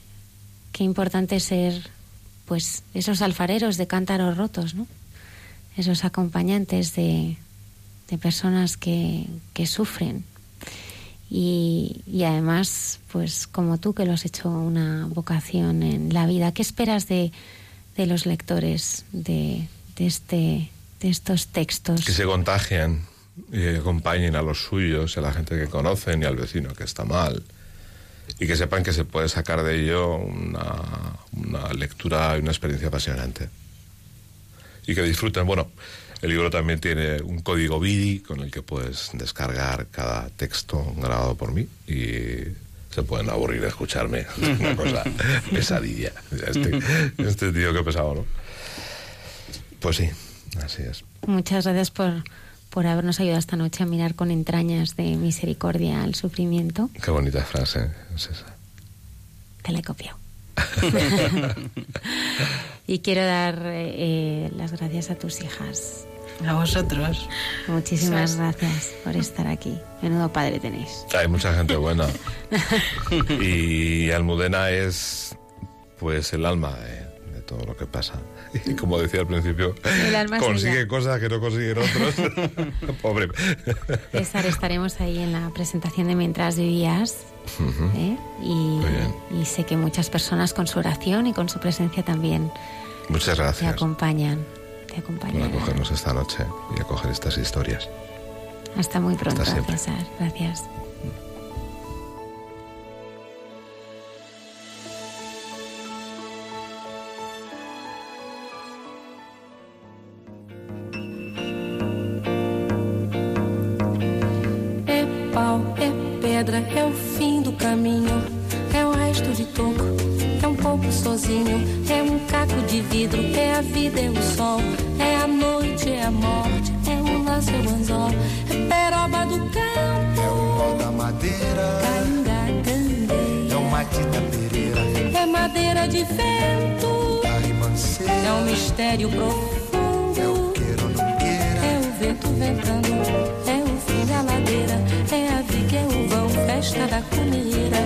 qué importante ser pues esos alfareros de cántaros rotos, ¿no? Esos acompañantes de, de personas que, que sufren. Y, y además, pues como tú que lo has hecho una vocación en la vida, ¿qué esperas de, de los lectores de, de este de estos textos. Que se contagien y acompañen a los suyos, a la gente que conocen y al vecino que está mal. Y que sepan que se puede sacar de ello una, una lectura y una experiencia apasionante. Y que disfruten. Bueno, el libro también tiene un código BIDI con el que puedes descargar cada texto grabado por mí y se pueden aburrir de escucharme. Una cosa pesadilla. Este, este tío que pesado, ¿no? Pues sí, así es. Muchas gracias por, por habernos ayudado esta noche a mirar con entrañas de misericordia al sufrimiento. Qué bonita frase es esa. Te la he copiado. y quiero dar eh, las gracias a tus hijas. A vosotros. Muchísimas gracias por estar aquí. Menudo padre tenéis. Hay mucha gente buena. y Almudena es pues el alma de todo lo que pasa. Y como decía al principio, consigue cosas que no consiguen otros. Pobre. César, estaremos ahí en la presentación de Mientras vivías. ¿eh? y, Muy bien. y sé que muchas personas con su oración y con su presencia también Muchas te gracias acompañan. Te por acompañan. acogernos esta noche y acoger estas historias. Hasta muy pronto, Hasta siempre. César. Gracias. É é o anzol. É peroba do campo, É o pau da madeira, cainga, candeia. é o Matita Pereira, É madeira de vento, da é um mistério é o profundo. queira ou não queira, É o vento ventando, é o fim da ladeira. É a viga, é o vão, festa da comida.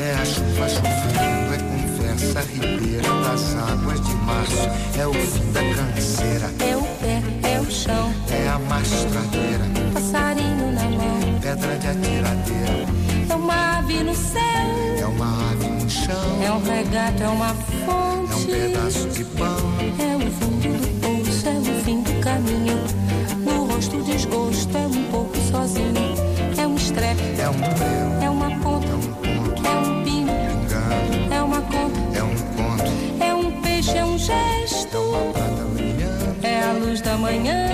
é a chuva chovendo, é conversa ribeira das águas de março, é o fim da canseira, É o pé, é chão, é a mastradeira, passarinho na mão. pedra de atiradeira, É uma ave no céu, é uma ave no chão, é um regato, é uma é um fonte. pedaço de pão, É o fundo do poço, é o fim do caminho. No rosto desgosto, é um pouco sozinho. É um estrepe, é um prego, da manhã,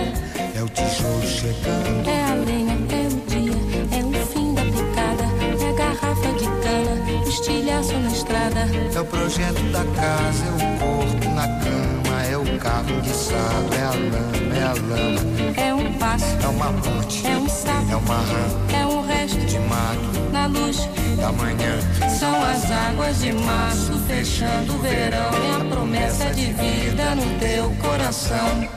é o tijolo chegando, é a lenha, é o dia, é o fim da picada. É a garrafa de cana, o estilhaço na estrada. é o projeto da casa, é o corpo na cama, é o carro enguiçado, é a lama, é a lama, É um passo, é uma ponte, é um sapo, é uma rã é um resto de mato na luz. da manhã. São as águas de março fechando o verão e a promessa de vida no teu coração.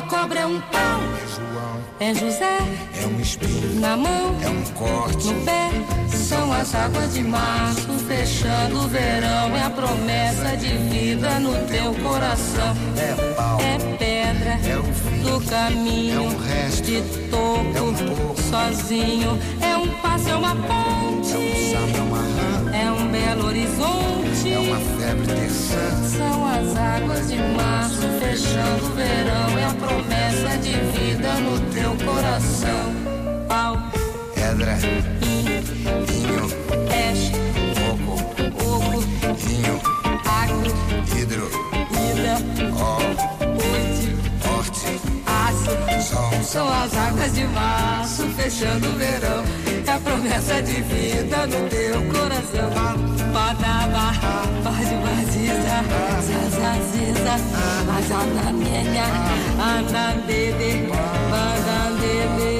É uma cobra, é um pau, É João, é José. É um espinho, na mão, é um corte, no pé. São as águas de março fechando o verão. E a promessa de vida no teu coração. é pau, É pedra é o fim, do caminho. É um resto, de topo. É um pouco, sozinho. É um passo, é uma é um ponte, sapo, é uma rã, é um belo horizonte. é uma febre terçã, São as águas de março fechando o verão. E a promessa de vida no teu coração. Pau, pedra, vinho, São as águas de março fechando o verão. E a promessa de vida no teu coração. Badaba, bade baziza, zazaziza, azanamenya, anandede, bandandede,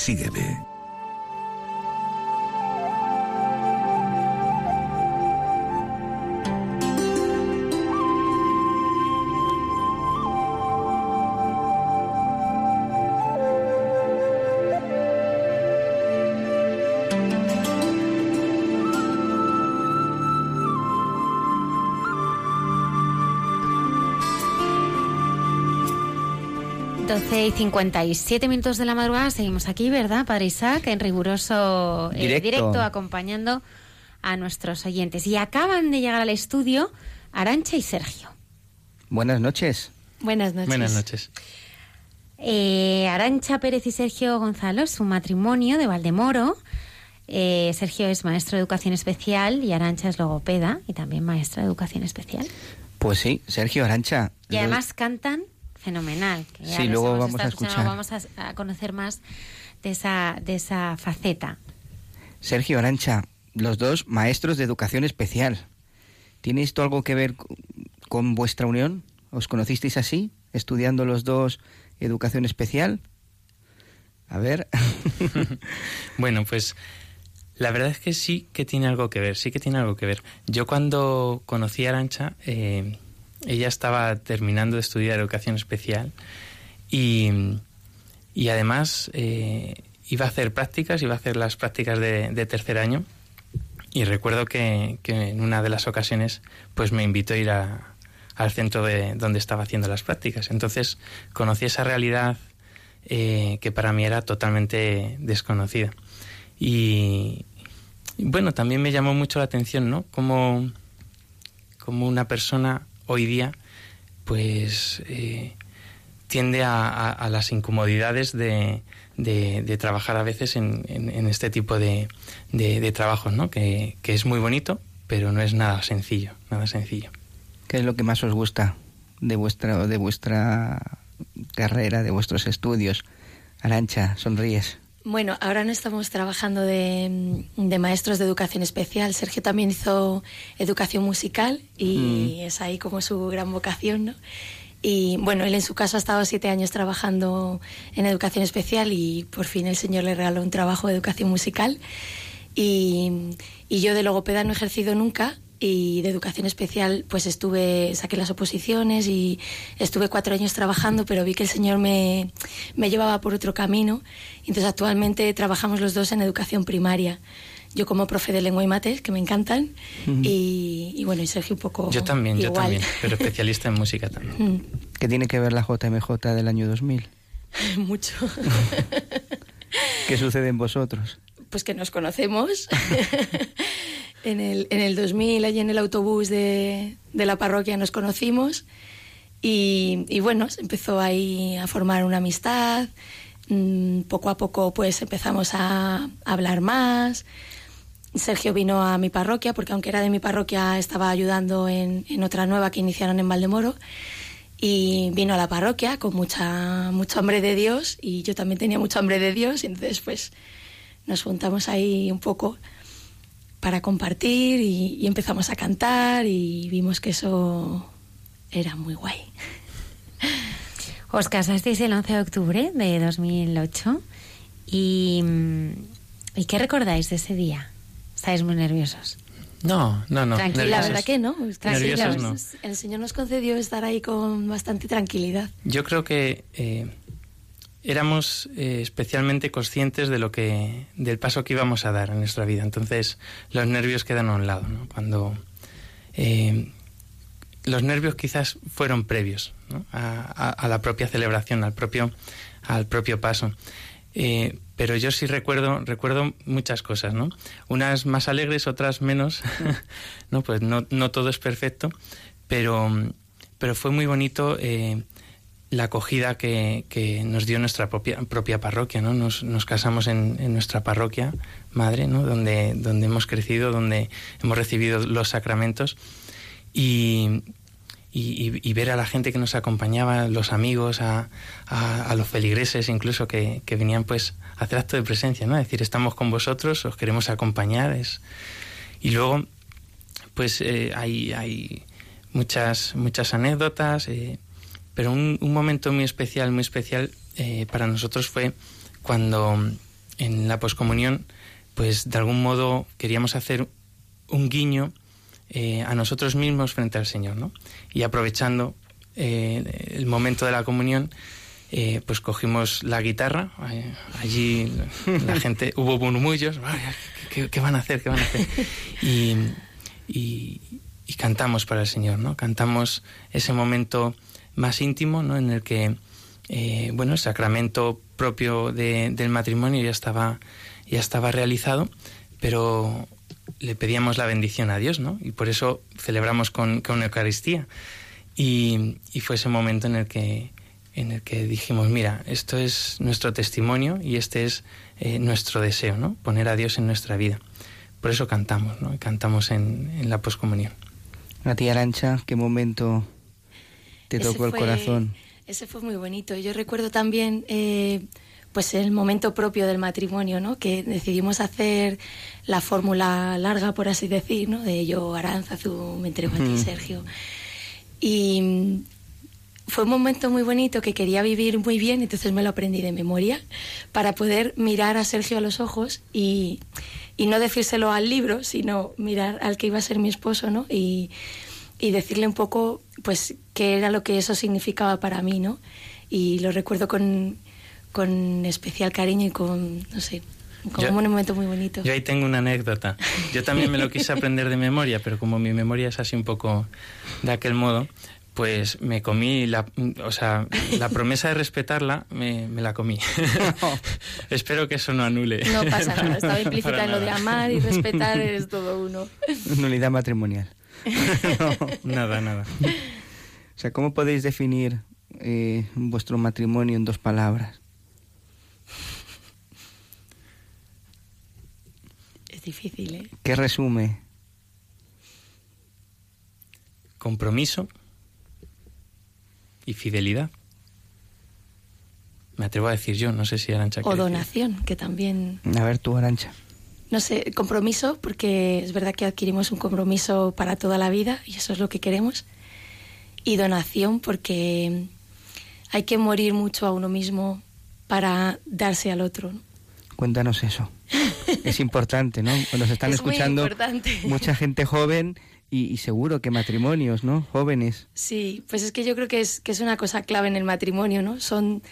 sígueme. 9 y 57 minutos de la madrugada, seguimos aquí, ¿verdad, Padre Isaac? En riguroso eh, directo. acompañando a nuestros oyentes. Y acaban de llegar al estudio Arancha y Sergio. Buenas noches. Buenas noches. Buenas noches. Eh, Arancha Pérez y Sergio Gonzalo, su matrimonio de Valdemoro. Eh, Sergio es maestro de educación especial y Arancha es logopeda y también maestra de educación especial. Pues sí, Sergio Arancha. Y además cantan fenomenal. Que sí, luego vamos a escuchar. Vamos a, conocer más de esa, de esa faceta. Sergio Arancha, los dos maestros de educación especial. ¿Tiene esto algo que ver con vuestra unión? ¿Os conocisteis así, estudiando los dos educación especial? A ver. bueno, pues la verdad es que sí que tiene algo que ver, sí que tiene algo que ver. Yo cuando conocí a Arancha, eh, ella estaba terminando de estudiar educación especial y, y además eh, iba a hacer prácticas, iba a hacer las prácticas de, tercer año y recuerdo que, en una de las ocasiones pues me invitó a ir al centro de donde estaba haciendo las prácticas. Entonces conocí esa realidad eh, que para mí era totalmente desconocida. Y bueno, también me llamó mucho la atención, ¿no? Como, como una persona hoy día pues eh, tiende a, las incomodidades de, trabajar a veces en, este tipo de, trabajos, ¿no? Que, es muy bonito, pero no es nada sencillo, nada sencillo. ¿Qué es lo que más os gusta de vuestra, de vuestra carrera, de vuestros estudios? Arancha, sonríes. Bueno, ahora no estamos trabajando de, maestros de educación especial. Sergio también hizo educación musical y mm. es ahí como su gran vocación, ¿no? Y bueno, él en su caso ha estado siete años trabajando en educación especial y por fin el Señor le regaló un trabajo de educación musical. Y, y yo de logopeda no he ejercido nunca, y de educación especial pues estuve, saqué las oposiciones y estuve cuatro años trabajando, pero vi que el Señor me, me llevaba por otro camino. Entonces actualmente trabajamos los dos en educación primaria. Yo como profe de lengua y mates, que me encantan, y, bueno, y Sergio un poco Yo también, yo también, pero especialista en música también. ¿Qué tiene que ver la JMJ del año 2000? Mucho. ¿Qué sucede en vosotros? Pues que nos conocemos en el, en el 2000, allí en el autobús de, de la parroquia nos conocimos y, y, bueno, se empezó ahí a formar una amistad. Mm, poco a poco pues empezamos a, hablar más. Sergio vino a mi parroquia, porque aunque era de mi parroquia, estaba ayudando en, en, otra nueva que iniciaron en Valdemoro. Y vino a la parroquia con mucha, mucho hambre de Dios, y yo también tenía mucho hambre de Dios, y entonces pues nos juntamos ahí un poco para compartir y, empezamos a cantar y vimos que eso era muy guay. Os casasteis el 11 de octubre de 2008 y, ¿y qué recordáis de ese día? ¿Estáis muy nerviosos? No, no, no. Tranquila, la verdad que no. Tranquila, no. El Señor nos concedió estar ahí con bastante tranquilidad. Yo creo que eh, éramos eh, especialmente conscientes de lo que del paso que íbamos a dar en nuestra vida. Entonces los nervios quedan a un lado ¿no? cuando eh, los nervios quizás fueron previos a, la propia celebración al propio al propio paso. Eh, pero yo sí recuerdo recuerdo muchas cosas no unas más alegres otras menos no pues no, no todo es perfecto pero pero fue muy bonito la acogida que, que, nos dio nuestra propia, propia parroquia, ¿no? Nos, nos casamos en, en, nuestra parroquia madre, ¿no? Donde, donde hemos crecido, donde hemos recibido los sacramentos y, y, ver a la gente que nos acompañaba, los amigos, a, los feligreses incluso que, venían pues a hacer acto de presencia, ¿no? Es decir, estamos con vosotros, os queremos acompañar. Es... Y luego, pues eh, hay, hay muchas, muchas anécdotas, eh, pero un, momento muy especial, muy especial eh, para nosotros fue cuando en la poscomunión, pues de algún modo queríamos hacer un guiño eh, a nosotros mismos frente al Señor, ¿no? Y aprovechando eh, el momento de la comunión, eh, pues cogimos la guitarra, allí la gente, hubo murmullos, ¿qué, van a hacer? ¿Qué van a hacer? Y, y, cantamos para el Señor, ¿no? Cantamos ese momento más íntimo, ¿no? En el que, bueno, el sacramento propio del matrimonio ya estaba, ya estaba realizado, pero le pedíamos la bendición a Dios, ¿no? Y por eso celebramos con, con Eucaristía. Y, fue ese momento en el que en el que dijimos, mira, esto es nuestro testimonio y este es eh, nuestro deseo, ¿no? Poner a Dios en nuestra vida. Por eso cantamos, ¿no? Cantamos en, en la poscomunión. A ti, Arancha, ¿qué momento te tocó el corazón? Ese fue muy bonito. Yo recuerdo también eh, pues el momento propio del matrimonio, ¿no? Que decidimos hacer la fórmula larga, por así decir, ¿no? De yo, Aranzazu, me entrego a ti, Sergio. Y fue un momento muy bonito que quería vivir muy bien, entonces me lo aprendí de memoria para poder mirar a Sergio a los ojos y, y no decírselo al libro, sino mirar al que iba a ser mi esposo, ¿no? Y, y decirle un poco, pues, qué era lo que eso significaba para mí, ¿no? Y lo recuerdo con con especial cariño y con, no sé, como un momento muy bonito. Yo ahí tengo una anécdota. Yo también me lo quise aprender de memoria, pero como mi memoria es así un poco de aquel modo, pues me comí la, o sea, la promesa de respetarla, me, me la comí. Espero que eso no anule. No pasa nada, estaba implícita en lo de amar y respetar, es todo uno. Nulidad matrimonial. Nada, nada. O sea, ¿cómo podéis definir eh, vuestro matrimonio en dos palabras? difícil, ¿eh? ¿Qué resume? Compromiso y fidelidad. Me atrevo a decir yo, no sé si Arancha. O donación, que también. A ver tú, Arancha. No sé, compromiso, porque es verdad que adquirimos un compromiso para toda la vida y eso es lo que queremos. Y donación, porque hay que morir mucho a uno mismo para darse al otro. Cuéntanos eso. Es importante, ¿no? Cuando se están escuchando mucha gente joven y, seguro que matrimonios, ¿no? Jóvenes. Sí, pues es que yo creo que es, que es una cosa clave en el matrimonio, ¿no? Son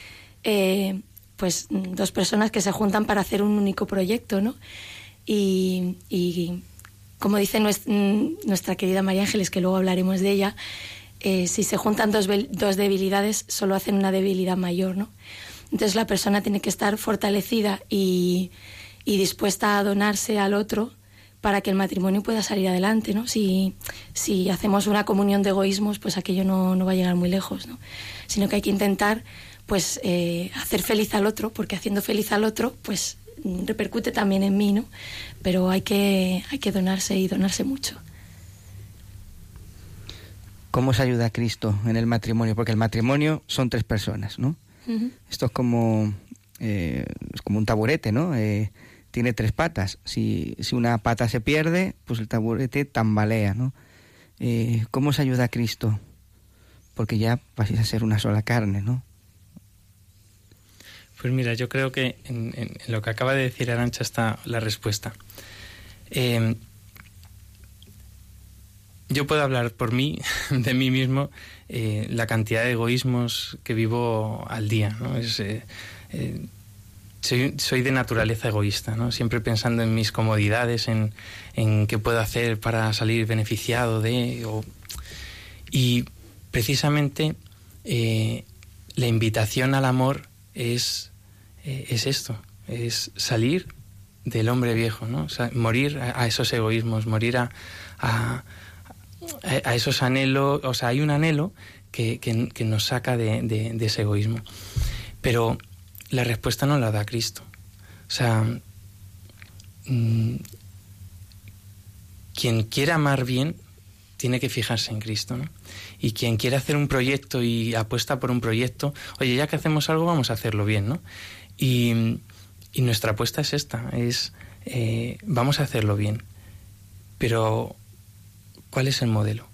eh, pues dos personas que se juntan para hacer un único proyecto, ¿no? Y, como dice nuestra, querida María Ángeles, que luego hablaremos de ella, eh, si se juntan dos, dos debilidades, solo hacen una debilidad mayor, ¿no? Entonces la persona tiene que estar fortalecida y, dispuesta a donarse al otro para que el matrimonio pueda salir adelante, ¿no? Si, si hacemos una comunión de egoísmos, pues aquello no, no, va a llegar muy lejos, ¿no? Sino que hay que intentar, pues, eh, hacer feliz al otro, porque haciendo feliz al otro, pues, repercute también en mí, ¿no? Pero hay que, hay que donarse y donarse mucho. ¿Cómo se ayuda a Cristo en el matrimonio? Porque el matrimonio son tres personas, ¿no? Esto es como, eh, es como un taburete, ¿no? Eh, tiene tres patas. Si, si, una pata se pierde, pues el taburete tambalea, ¿no? Eh, ¿Cómo se ayuda a Cristo? Porque ya vais a ser una sola carne, ¿no? Pues mira, yo creo que en, lo que acaba de decir Arancha está la respuesta. yo puedo hablar por mí, de mí mismo, eh, la cantidad de egoísmos que vivo al día. eh, eh, soy, de naturaleza egoísta, ¿no? siempre pensando en mis comodidades, en, en qué puedo hacer para salir beneficiado de... y precisamente la invitación al amor es, es esto, es salir del hombre viejo, ¿no? morir a, esos egoísmos, morir a a, esos anhelos, o sea, hay un anhelo que, que, nos saca de, de, ese egoísmo. Pero la respuesta no la da Cristo. O sea, mm, quien quiera amar bien tiene que fijarse en Cristo, ¿no? Y quien quiere hacer un proyecto y apuesta por un proyecto, oye, ya que hacemos algo, vamos a hacerlo bien, ¿no? Y, y nuestra apuesta es esta, es eh, vamos a hacerlo bien. Pero, ¿cuál es el modelo?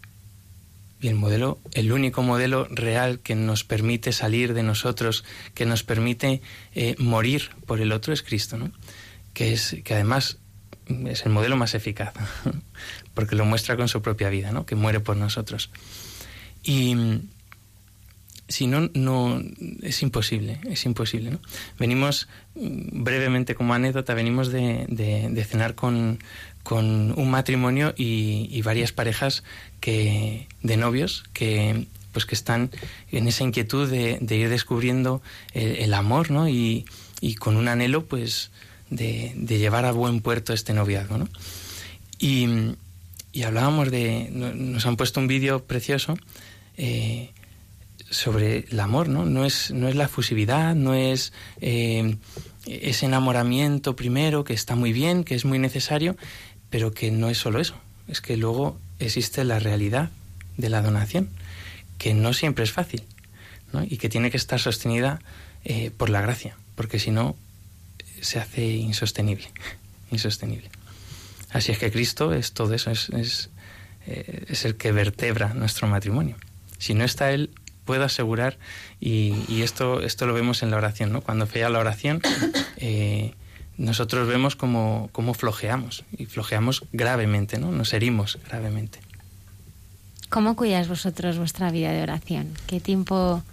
Y el modelo, el único modelo real que nos permite salir de nosotros, que nos permite eh, morir por el otro es Cristo, ¿no? Que es, que además es el modelo más eficaz, porque lo muestra con su propia vida, ¿no? Que muere por nosotros. Y si no, no es imposible, es imposible. ¿no? Venimos, brevemente como anécdota, venimos de, de, cenar con, con, un matrimonio y, y, varias parejas que, de novios que pues que están en esa inquietud de, de ir descubriendo el, el, amor, ¿no? Y, y con un anhelo, pues, de, de, llevar a buen puerto este noviazgo, ¿no? Y, y hablábamos de, nos han puesto un vídeo precioso eh, sobre el amor, ¿no? No es, no es la fusividad, no es eh, ese enamoramiento primero, que está muy bien, que es muy necesario, pero que no es solo eso. Es que luego existe la realidad de la donación, que no siempre es fácil, ¿no? Y que tiene que estar sostenida eh, por la gracia, porque si no se hace insostenible, insostenible. Así es que Cristo es todo eso, es, es, eh, es el que vertebra nuestro matrimonio. Si no está Él, puedo asegurar, y, esto, esto lo vemos en la oración, ¿no? Cuando falla la oración, eh, nosotros vemos cómo, cómo flojeamos, y flojeamos gravemente, ¿no? Nos herimos gravemente. ¿Cómo cuidáis vosotros vuestra vida de oración? ¿Qué tiempo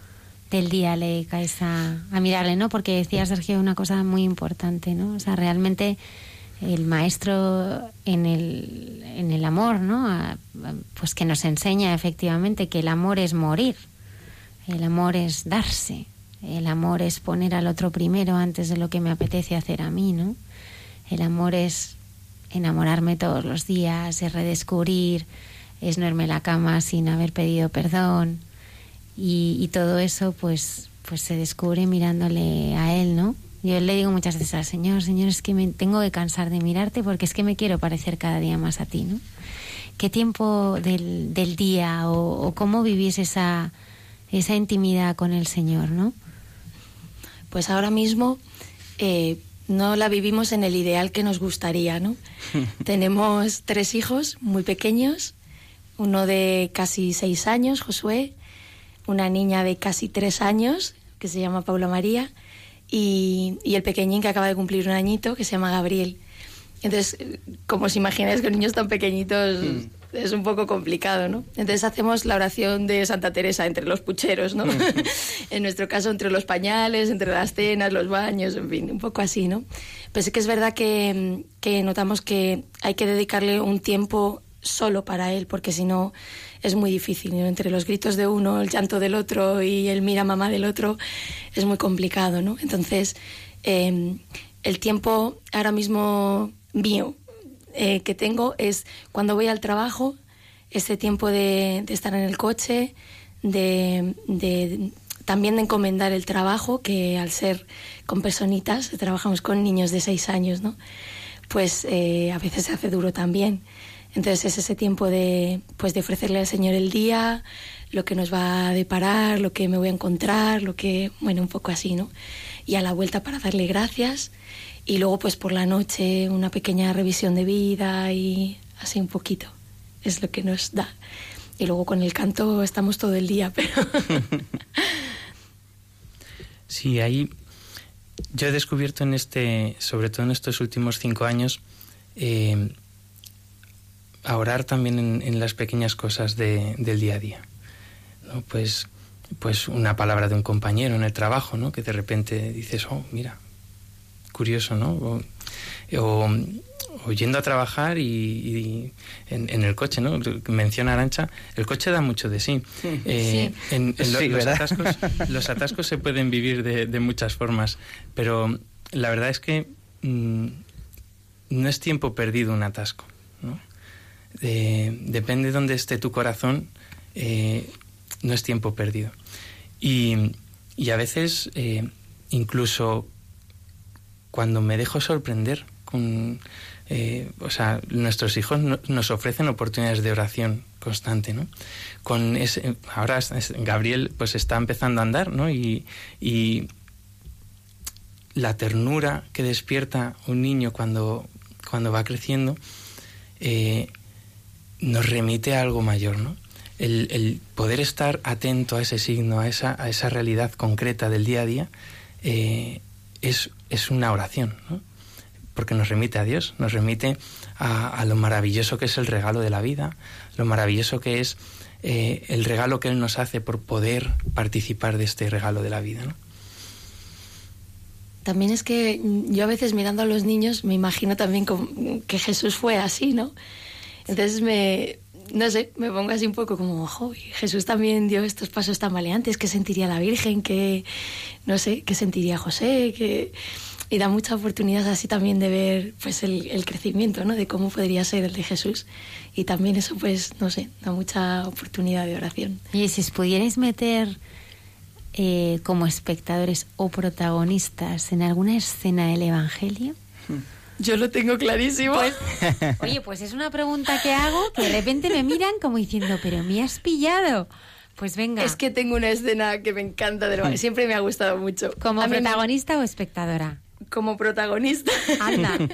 del día le dedicáis a mirarle, no? Porque decía Sergio una cosa muy importante, ¿no? O sea, realmente el maestro en el, en el amor, ¿no? Pues que nos enseña efectivamente que el amor es morir, el amor es darse, el amor es poner al otro primero antes de lo que me apetece hacer a mí, ¿no? El amor es enamorarme todos los días, es redescubrir, es no irme a la cama sin haber pedido perdón y, y todo eso pues, pues se descubre mirándole a él, ¿no? Yo le digo muchas veces al Señor, Señor, es que me tengo que cansar de mirarte porque es que me quiero parecer cada día más a ti, ¿no? ¿Qué tiempo del, del día o, o, cómo vivís esa, esa intimidad con el Señor, no? Pues ahora mismo eh, no la vivimos en el ideal que nos gustaría, ¿no? Tenemos tres hijos muy pequeños, uno de casi seis años, Josué, una niña de casi tres años, que se llama Paula María, y, y, el pequeñín que acaba de cumplir un añito, que se llama Gabriel. Entonces, como os imagináis, con niños tan pequeñitos mm. es un poco complicado, ¿no? Entonces hacemos la oración de Santa Teresa entre los pucheros, ¿no? Mm. en nuestro caso, entre los pañales, entre las cenas, los baños, en fin, un poco así, ¿no? Pero sí que es verdad que, que notamos que hay que dedicarle un tiempo solo para él, porque si no es muy difícil. Entre los gritos de uno, el llanto del otro y el mira mamá del otro, es muy complicado, ¿no? Entonces, eh, el tiempo ahora mismo mío eh, que tengo es cuando voy al trabajo, ese tiempo de, estar en el coche, de, de, también de encomendar el trabajo, que al ser con personitas, trabajamos con niños de seis años, ¿no? Pues eh, a veces se hace duro también. Entonces es ese tiempo de, pues, de ofrecerle al Señor el día, lo que nos va a deparar, lo que me voy a encontrar, lo que, bueno, un poco así, ¿no? Y a la vuelta para darle gracias y luego pues por la noche una pequeña revisión de vida y así un poquito. Es lo que nos da. Y luego con el canto estamos todo el día, pero... sí, ahí yo he descubierto en este, sobre todo en estos últimos cinco años, eh, a orar también en, en las pequeñas cosas de, del día a día. ¿no? Pues, pues una palabra de un compañero en el trabajo, ¿no? que de repente dices, oh, mira, curioso, ¿no? O, o, o yendo a trabajar y, y en, en, el coche, ¿no? Menciona Arancha, el coche da mucho de sí. sí. Eh, en, en sí, lo, los, atascos, los, atascos, se pueden vivir de, de, muchas formas, pero la verdad es que mmm, no es tiempo perdido un atasco. Eh, depende de dónde esté tu corazón, eh, no es tiempo perdido. Y, y a veces, eh, incluso cuando me dejo sorprender con... o sea, nuestros hijos no, nos ofrecen oportunidades de oración constante, ¿no? Con ese, ahora Gabriel pues está empezando a andar, ¿no? Y, la ternura que despierta un niño cuando, cuando va creciendo eh, nos remite a algo mayor, ¿no? El, poder estar atento a ese signo, a esa, a esa realidad concreta del día a día, eh, es, es, una oración, ¿no? porque nos remite a Dios, nos remite a, lo maravilloso que es el regalo de la vida, lo maravilloso que es eh, el regalo que Él nos hace por poder participar de este regalo de la vida. ¿no? También es que yo a veces mirando a los niños me imagino también que Jesús fue así, ¿no? Entonces me, no sé, me pongo así un poco como, ojo, Jesús también dio estos pasos tan maleantes, ¿qué sentiría la Virgen? ¿Qué, no sé, qué sentiría José? ¿Qué... Y da mucha oportunidad así también de ver pues el, el, crecimiento, ¿no? De cómo podría ser el de Jesús. Y también eso, pues, no sé, da mucha oportunidad de oración. Y si os pudierais meter eh, como espectadores o protagonistas en alguna escena del Evangelio? Yo lo tengo clarísimo. Pues, oye, pues es una pregunta que hago que de repente me miran como diciendo, pero me has pillado. Pues venga. Es que tengo una escena que me encanta del Evangelio. Siempre me ha gustado mucho. ¿Como protagonista o espectadora? Como protagonista. Anda.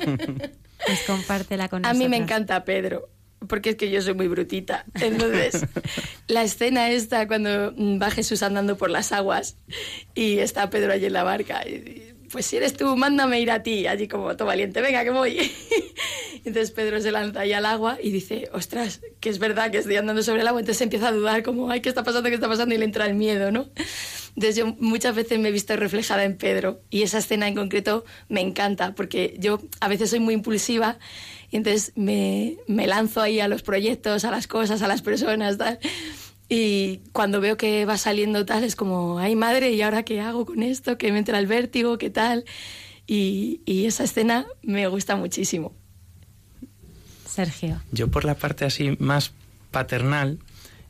Pues compártela con A mí me encanta Pedro porque es que yo soy muy brutita. Entonces, la escena esta cuando va Jesús andando por las aguas y está Pedro allí en la barca. Y, pues si eres tú, mándame ir a ti, allí como todo valiente, venga que voy. Entonces Pedro se lanza ahí al agua y dice, ostras, que es verdad que estoy andando sobre el agua, entonces empieza a dudar como, ay, ¿qué está pasando? ¿Qué está pasando? Y le entra el miedo, ¿no? Entonces yo muchas veces me he visto reflejada en Pedro y esa escena en concreto me encanta porque yo a veces soy muy impulsiva y entonces me, me lanzo ahí a los proyectos, a las cosas, a las personas, tal. Y cuando veo que va saliendo tal, es como, ay madre, ¿y ahora qué hago con esto? Que me entra el vértigo, ¿qué tal? Y, y esa escena me gusta muchísimo. Sergio. Yo por la parte así más paternal,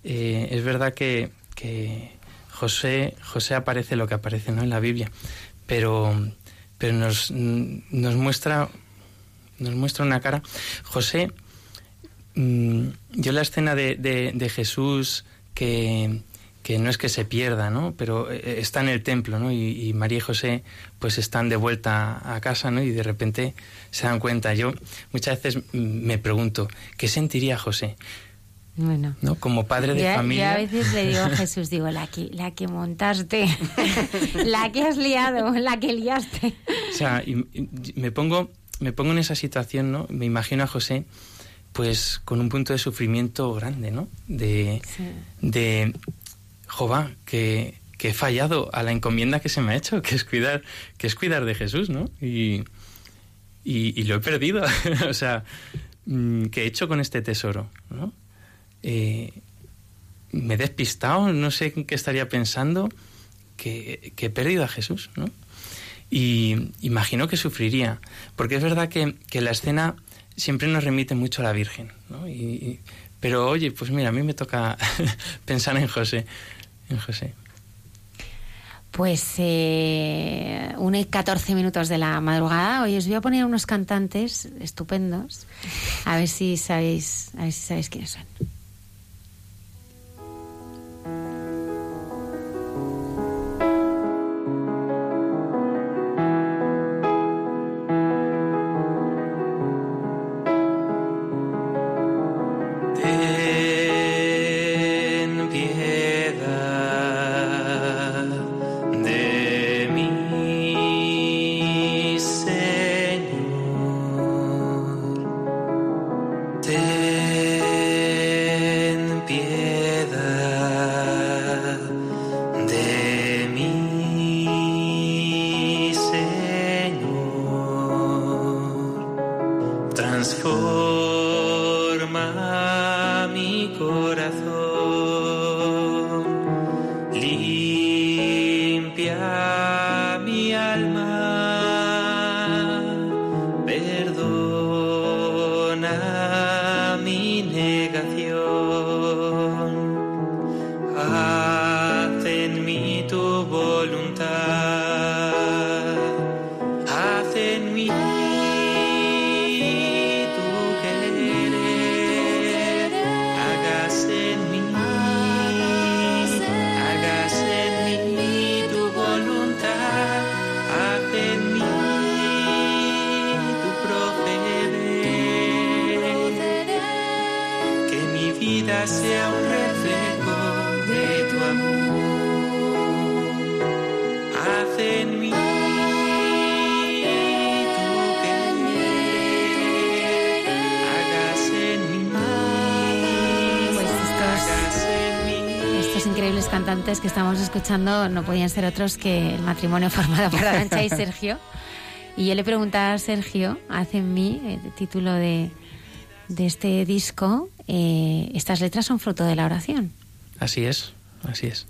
eh, es verdad que, que, José, José aparece lo que aparece ¿no? en la Biblia, pero, pero nos, nos muestra nos muestra una cara. José, mm, yo la escena de, de, Jesús que, que, no es que se pierda, ¿no? Pero eh, está en el templo, ¿no? Y, María y José pues están de vuelta a casa, ¿no? Y de repente se dan cuenta. Yo muchas veces me pregunto, ¿qué sentiría José? Bueno. ¿no? Como padre de familia. Yo a veces le digo a Jesús, digo, la que, la que montaste, la que has liado, la que liaste. O sea, me pongo me pongo en esa situación, ¿no? Me imagino a José, pues con un punto de sufrimiento grande, ¿no? De, de Jehová, que, que, he fallado a la encomienda que se me ha hecho, que es cuidar, que es cuidar de Jesús, ¿no? Y, y, lo he perdido. o sea, mm, ¿qué he hecho con este tesoro? ¿no? Eh, me he despistado, no sé en qué estaría pensando, que, que he perdido a Jesús, ¿no? Y imagino que sufriría, porque es verdad que, la escena siempre nos remite mucho a la Virgen, ¿no? Y, pero oye, pues mira, a mí me toca pensar en José, en José. Pues eh, una y 14 minutos de la madrugada. Hoy os voy a poner unos cantantes estupendos. A ver si sabéis, a ver si sabéis quiénes son. Que estamos escuchando no podían ser otros que el matrimonio formado por Arancha y Sergio. Y yo le preguntaba a Sergio, hace en mí, el título de, de este disco, eh, ¿estas letras son fruto de la oración? Así es, así es.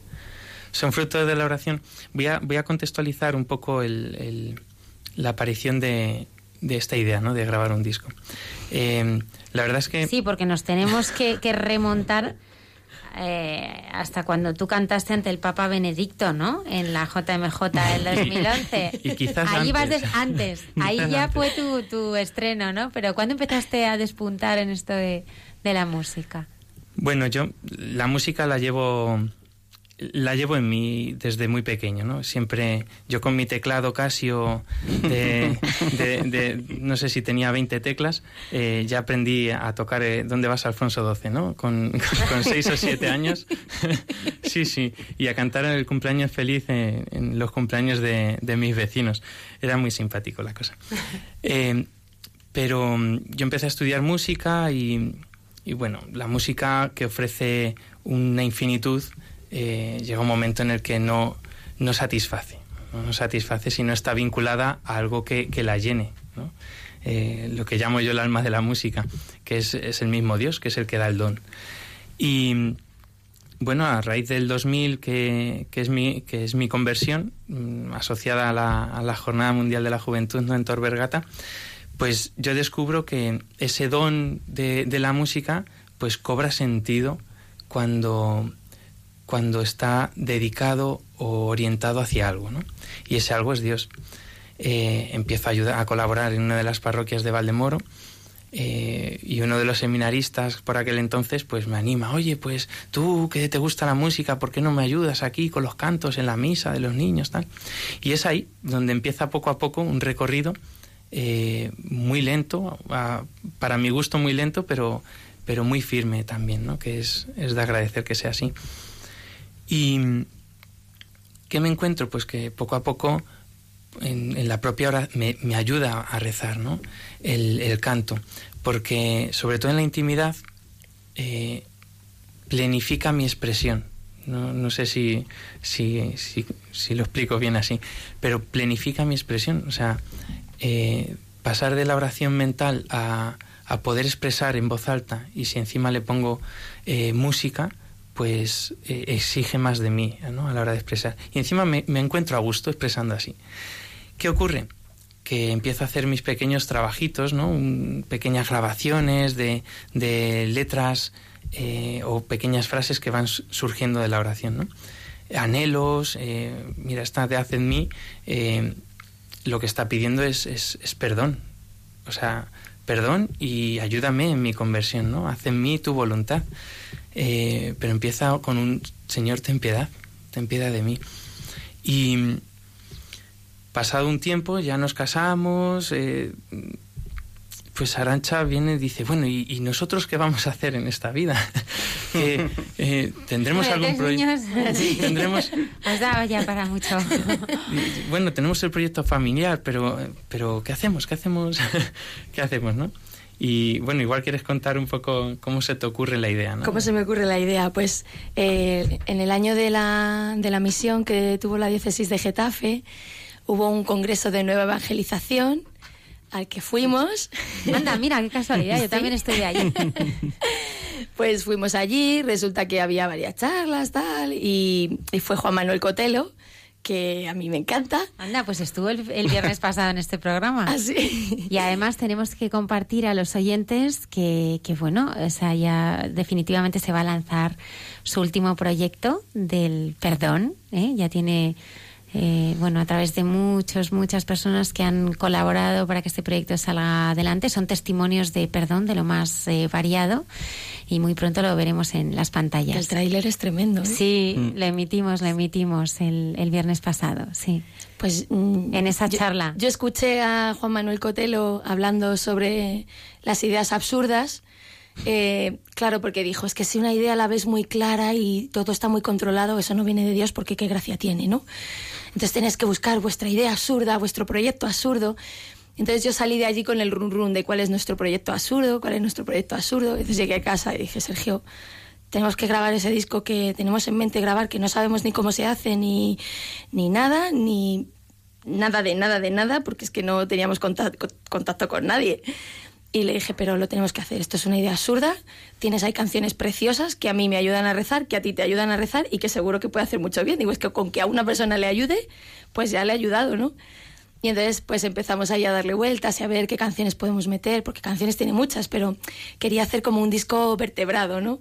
Son fruto de la oración. Voy a, voy a contextualizar un poco el, el, la aparición de, de, esta idea, ¿no? De grabar un disco. Eh, la verdad es que... Sí, porque nos tenemos que, que remontar eh, hasta cuando tú cantaste ante el Papa Benedicto, ¿no? En la JMJ del 2011. y quizás Ahí antes. vas antes. Ahí Quizás ya antes. fue tu, tu estreno, ¿no? Pero ¿cuándo empezaste a despuntar en esto de, de la música? Bueno, yo la música la llevo la llevo en mí desde muy pequeño, ¿no? Siempre yo con mi teclado Casio de, de- no sé si tenía 20 teclas, eh, ya aprendí a tocar eh, ¿Dónde vas Alfonso XII, no? Con, con, con 6 o 7 años. sí, sí, y a cantar el cumpleaños feliz en, en los cumpleaños de, de mis vecinos. Era muy simpático la cosa. Eh, pero mm, yo empecé a estudiar música y bueno, la música que ofrece una infinitud eh, llega un momento en el que no, no satisface, no, satisface si no está vinculada a algo que, que la llene. Eh, lo que llamo yo el alma de la música, que es, es el mismo Dios, que es el que da el don. Y bueno, a raíz del 2000, que, que, es, mi, que es mi conversión, mm, asociada a la, a la Jornada Mundial de la Juventud ¿no? en Tor Vergata, pues yo descubro que ese don de, de la música pues cobra sentido cuando, cuando está dedicado o orientado hacia algo, ¿no? Y ese algo es Dios. Eh, empiezo a, ayudar, a colaborar en una de las parroquias de Valdemoro eh, y uno de los seminaristas por aquel entonces pues me anima, oye, pues tú que te gusta la música, ¿por qué no me ayudas aquí con los cantos en la misa de los niños? tal Y es ahí donde empieza poco a poco un recorrido eh, muy lento, a- para mi gusto muy lento, pero, pero muy firme también, ¿no? que es, es de agradecer que sea así. Y ¿qué me encuentro? Pues que poco a poco en, la propia hora me, ayuda a rezar, ¿no? El, el canto, porque sobre todo en la intimidad eh, plenifica mi expresión. No, no sé si, si, si, si lo explico bien así, pero plenifica mi expresión. O sea, eh, pasar de la oración mental a, a poder expresar en voz alta y si encima le pongo eh, música, pues eh, exige más de mí ¿no? a la hora de expresar. Y encima me, encuentro a gusto expresando así. ¿Qué ocurre? Que empiezo a hacer mis pequeños trabajitos, ¿no? Pequeñas grabaciones de, de letras eh, o pequeñas frases que van su- surgiendo de la oración, ¿no? Anhelos, eh, mira, esta de Haz en mí, lo que está pidiendo es, es, es perdón. O sea, perdón y ayúdame en mi conversión, ¿no? Haz en mí tu voluntad. Eh, pero empieza con un Señor, ten piedad, ten piedad de mí. Y pasado un tiempo ya nos casamos, eh, pues Arancha viene y dice, bueno, ¿y, y nosotros qué vamos a hacer en esta vida? Eh, ¿Tendremos algún proyecto? Sí, tendremos... Os daba ya para mucho. Bueno, tenemos el proyecto familiar, pero, pero ¿qué hacemos? ¿Qué hacemos? ¿Qué hacemos, no? Y bueno, igual quieres contar un poco cómo se te ocurre la idea, ¿no? ¿Cómo se me ocurre la idea? Pues eh, en el año de la, de la misión que tuvo la diócesis de Getafe, hubo un congreso de nueva evangelización al que fuimos. Anda, mira, qué casualidad, yo Sí. también estudié allí. Pues fuimos allí, resulta que había varias charlas, tal, y, y fue Juan Manuel Cotelo, que a mí me encanta. Anda, pues estuvo el, el viernes pasado en este programa. Así. Y además tenemos que compartir a los oyentes que, que, bueno, o sea, ya definitivamente se va a lanzar su último proyecto del perdón. ¿eh? Ya tiene, eh, bueno, a través de muchos, muchas personas que han colaborado para que este proyecto salga adelante. Son testimonios de perdón de lo más eh, variado y muy pronto lo veremos en las pantallas. El tráiler es tremendo. ¿eh? Sí, lo emitimos, lo emitimos el, el viernes pasado, sí. Pues mm, En esa yo- charla. Yo, escuché a Juan Manuel Cotelo hablando sobre las ideas absurdas. Eh, claro, porque dijo, es que si una idea la ves muy clara y todo está muy controlado, eso no viene de Dios porque qué gracia tiene, ¿no? Entonces tenéis que buscar vuestra idea absurda, vuestro proyecto absurdo. Entonces yo salí de allí con el run run de cuál es nuestro proyecto absurdo, cuál es nuestro proyecto absurdo. Entonces llegué a casa y dije, Sergio, tenemos que grabar ese disco que tenemos en mente grabar, que no sabemos ni cómo se hace, ni, ni nada, ni nada de nada de nada, porque es que no teníamos contacto, contacto con nadie. Y le dije, pero lo tenemos que hacer, esto es una idea absurda, tienes ahí canciones preciosas que a mí me ayudan a rezar, que a ti te ayudan a rezar y que seguro que puede hacer mucho bien. Digo, es que con que a una persona le ayude, pues ya le ha ayudado, ¿no? Y entonces pues empezamos ahí a darle vueltas y a ver qué canciones podemos meter, porque canciones tiene muchas, pero quería hacer como un disco vertebrado, ¿no?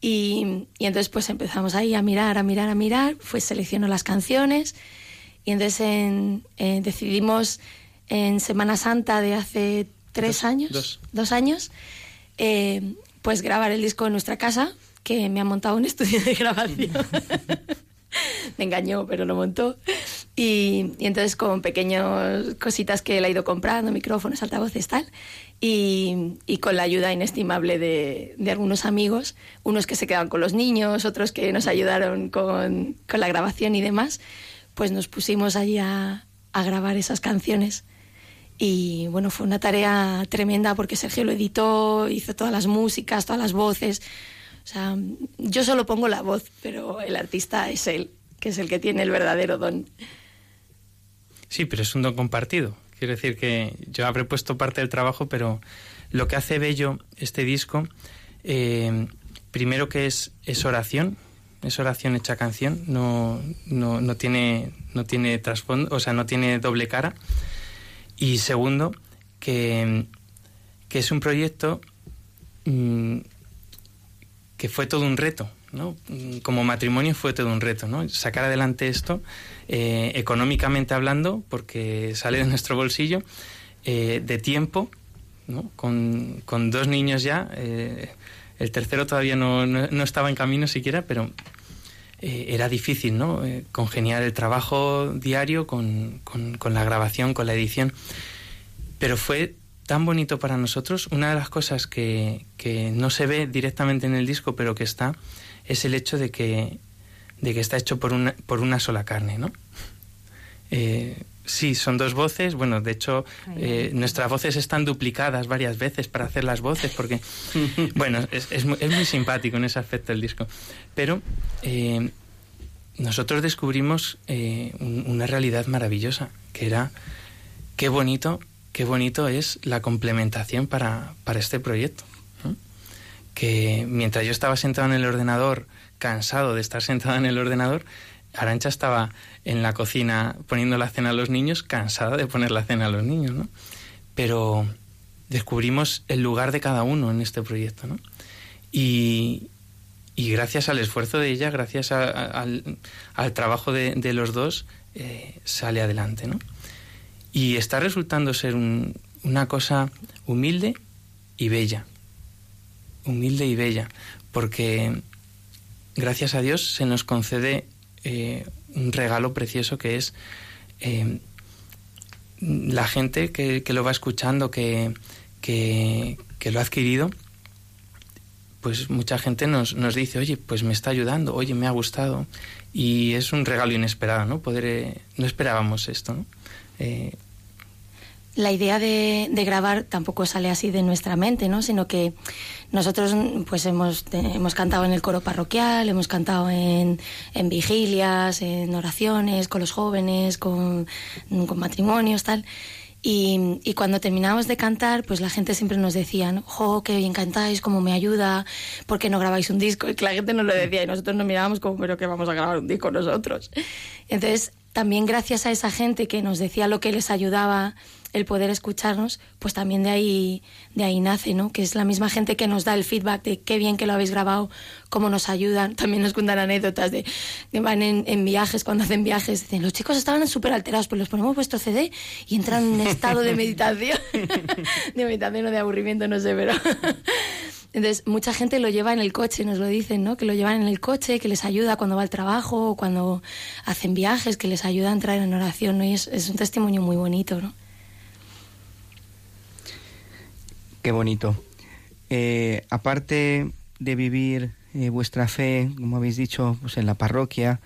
Y, y entonces pues empezamos ahí a mirar, a mirar, a mirar, pues selecciono las canciones y entonces en, eh, decidimos en Semana Santa de hace tres años, dos, años, eh, pues grabar el disco en nuestra casa, que me ha montado un estudio de grabación. me engañó, pero lo montó. Y, y, entonces con pequeñas cositas que él ha ido comprando, micrófonos, altavoces, tal. Y, y con la ayuda inestimable de, de, algunos amigos, unos que se quedaban con los niños, otros que nos ayudaron con, con la grabación y demás, pues nos pusimos allí a, a grabar esas canciones. Y bueno, fue una tarea tremenda porque Sergio lo editó, hizo todas las músicas, todas las voces. O sea, yo solo pongo la voz, pero el artista es él, que es el que tiene el verdadero don. Sí, pero es un don compartido. Quiero decir que yo habré puesto parte del trabajo, pero lo que hace bello este disco, eh, primero que es, es oración, es oración hecha canción, no, no, no tiene, no tiene trasfondo, o sea, no tiene doble cara. Y segundo, que, que es un proyecto mm, que fue todo un reto, ¿no? Como matrimonio fue todo un reto, ¿no? Sacar adelante esto, eh, económicamente hablando, porque sale de nuestro bolsillo, eh, de tiempo, ¿no? Con, con, dos niños ya, eh, el tercero todavía no, no, estaba en camino siquiera, pero eh, era difícil, ¿no? Eh, congeniar el trabajo diario con, con, la grabación, con la edición. Pero fue tan bonito para nosotros. Una de las cosas que, que, no se ve directamente en el disco, pero que está, es el hecho de que, de que está hecho por una, por una sola carne, ¿no? Eh, sí, son dos voces. Bueno, de hecho, eh, nuestras voces están duplicadas varias veces para hacer las voces, porque, bueno, es, es, es, muy simpático en ese aspecto el disco. Pero eh, nosotros descubrimos eh, un, una realidad maravillosa, que era qué bonito, qué bonito es la complementación para, para este proyecto. ¿no? Que mientras yo estaba sentado en el ordenador, cansado de estar sentado en el ordenador, Arancha estaba en la cocina poniendo la cena a los niños, cansada de poner la cena a los niños, ¿no? Pero descubrimos el lugar de cada uno en este proyecto, ¿no? Y, gracias al esfuerzo de ella, gracias al, trabajo de, los dos, eh, sale adelante, ¿no? Y está resultando ser un, una cosa humilde y bella. Humilde y bella, porque gracias a Dios se nos concede eh, un regalo precioso que es eh, la gente que, lo va escuchando, que, que, que, lo ha adquirido, pues mucha gente nos, nos dice, oye, pues me está ayudando, oye, me ha gustado. Y es un regalo inesperado, ¿no? Poder, eh, no esperábamos esto, ¿no? La idea de, de, grabar tampoco sale así de nuestra mente, ¿no? Sino que nosotros pues hemos, hemos cantado en el coro parroquial, hemos cantado en, en vigilias, en oraciones, con los jóvenes, con, con matrimonios, tal. Y, y, cuando terminábamos de cantar, pues la gente siempre nos decía, jo, qué bien cantáis, cómo me ayuda, ¿por qué no grabáis un disco? Y que la gente nos lo decía y nosotros nos mirábamos como, pero que vamos a grabar un disco nosotros. Entonces, también gracias a esa gente que nos decía lo que les ayudaba el poder escucharnos, pues también de ahí, de ahí nace, ¿no? Que es la misma gente que nos da el feedback de qué bien que lo habéis grabado, cómo nos ayudan. También nos cuentan anécdotas de que van en, viajes, cuando hacen viajes, dicen, los chicos estaban súper alterados, pues les ponemos vuestro CD y entran en estado de meditación. de meditación o de aburrimiento, no sé, pero... Entonces, mucha gente lo lleva en el coche, nos lo dicen, ¿no? Que lo llevan en el coche, que les ayuda cuando va al trabajo, o cuando hacen viajes, que les ayuda a entrar en oración, ¿no? Y es, es un testimonio muy bonito, ¿no? Qué bonito. Eh, aparte de vivir eh, vuestra fe, como habéis dicho, pues en la parroquia,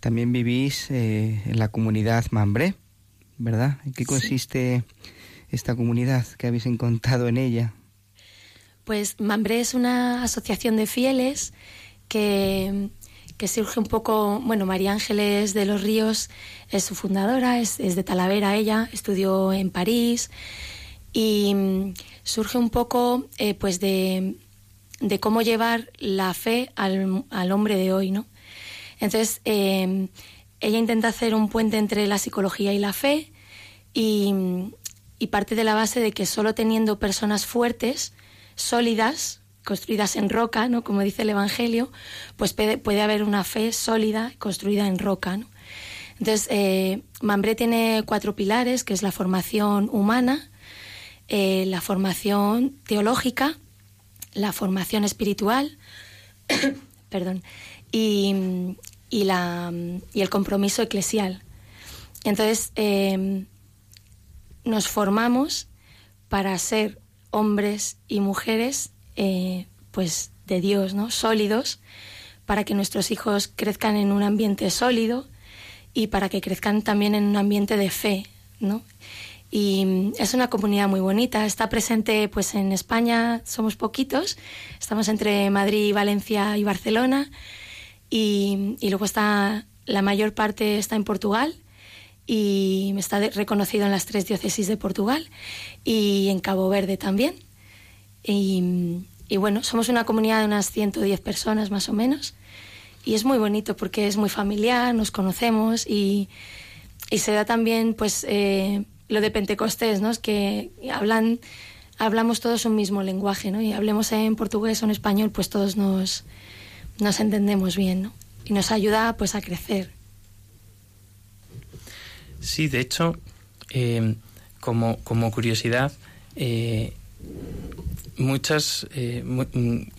también vivís eh, en la comunidad Mambré, ¿verdad? ¿En qué consiste sí. esta comunidad que habéis encontrado en ella? Pues Mambré es una asociación de fieles que, que surge un poco, bueno, María Ángeles de los Ríos es su fundadora, es, es de Talavera ella, estudió en París y mm, surge un poco eh, pues de, de, cómo llevar la fe al, al, hombre de hoy, ¿no? Entonces, eh, ella intenta hacer un puente entre la psicología y la fe y, y parte de la base de que solo teniendo personas fuertes, sólidas, construidas en roca, ¿no? Como dice el Evangelio, pues puede, puede haber una fe sólida construida en roca, ¿no? Entonces, eh, Mambré tiene cuatro pilares, que es la formación humana, eh, la formación teológica, la formación espiritual, perdón, y, y, la, y, el compromiso eclesial. Entonces, eh, nos formamos para ser hombres y mujeres eh, pues de Dios, ¿no? Sólidos, para que nuestros hijos crezcan en un ambiente sólido y para que crezcan también en un ambiente de fe, ¿no? Y es una comunidad muy bonita. Está presente, pues, en España somos poquitos. Estamos entre Madrid, Valencia y Barcelona. Y, y luego está la mayor parte está en Portugal y está reconocido en las tres diócesis de Portugal y en Cabo Verde también. Y, y, bueno, somos una comunidad de unas 110 personas más o menos y es muy bonito porque es muy familiar, nos conocemos y, y se da también pues eh, lo de Pentecostés, ¿no? Es que hablan, hablamos todos un mismo lenguaje, ¿no? Y hablemos en portugués o en español, pues todos nos, nos entendemos bien, ¿no? Y nos ayuda pues a crecer. Sí, de hecho, eh, como, como curiosidad, eh, muchas eh,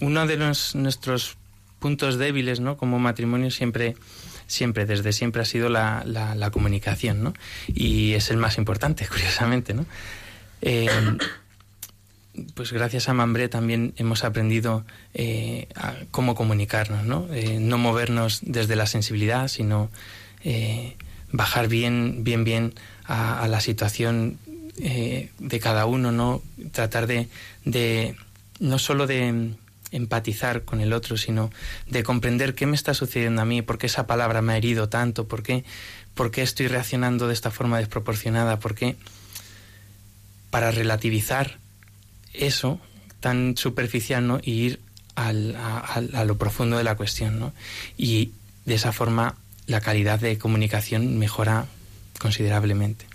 uno de los, nuestros puntos débiles no como matrimonio siempre siempre desde siempre ha sido la, la, comunicación no y es el más importante curiosamente no eh, pues gracias a Mambré también hemos aprendido eh, a cómo comunicarnos no eh, no movernos desde la sensibilidad sino bajar bien bien bien a, a la situación de cada uno, ¿no? Tratar de, de no solo de empatizar con el otro, sino de comprender qué me está sucediendo a mí, por qué esa palabra me ha herido tanto, por qué, por qué estoy reaccionando de esta forma desproporcionada, por qué para relativizar eso tan superficial ¿no? y ir al, a, lo profundo de la cuestión. ¿no? Y de esa forma la calidad de comunicación mejora considerablemente.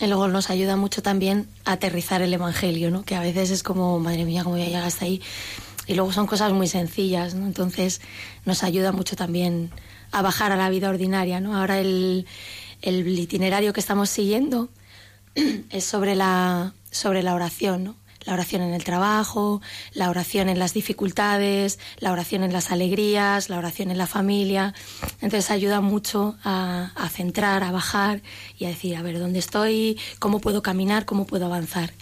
Y luego nos ayuda mucho también a aterrizar el Evangelio, ¿no? Que a veces es como, madre mía, cómo voy a llegar hasta ahí. Y luego son cosas muy sencillas, ¿no? Entonces nos ayuda mucho también a bajar a la vida ordinaria, ¿no? Ahora el, el itinerario que estamos siguiendo es sobre la, sobre la oración, ¿no? la oración en el trabajo, la oración en las dificultades, la oración en las alegrías, la oración en la familia. Entonces ayuda mucho a, a centrar, a bajar y a decir, a ver, ¿dónde estoy? ¿Cómo puedo caminar? ¿Cómo puedo avanzar?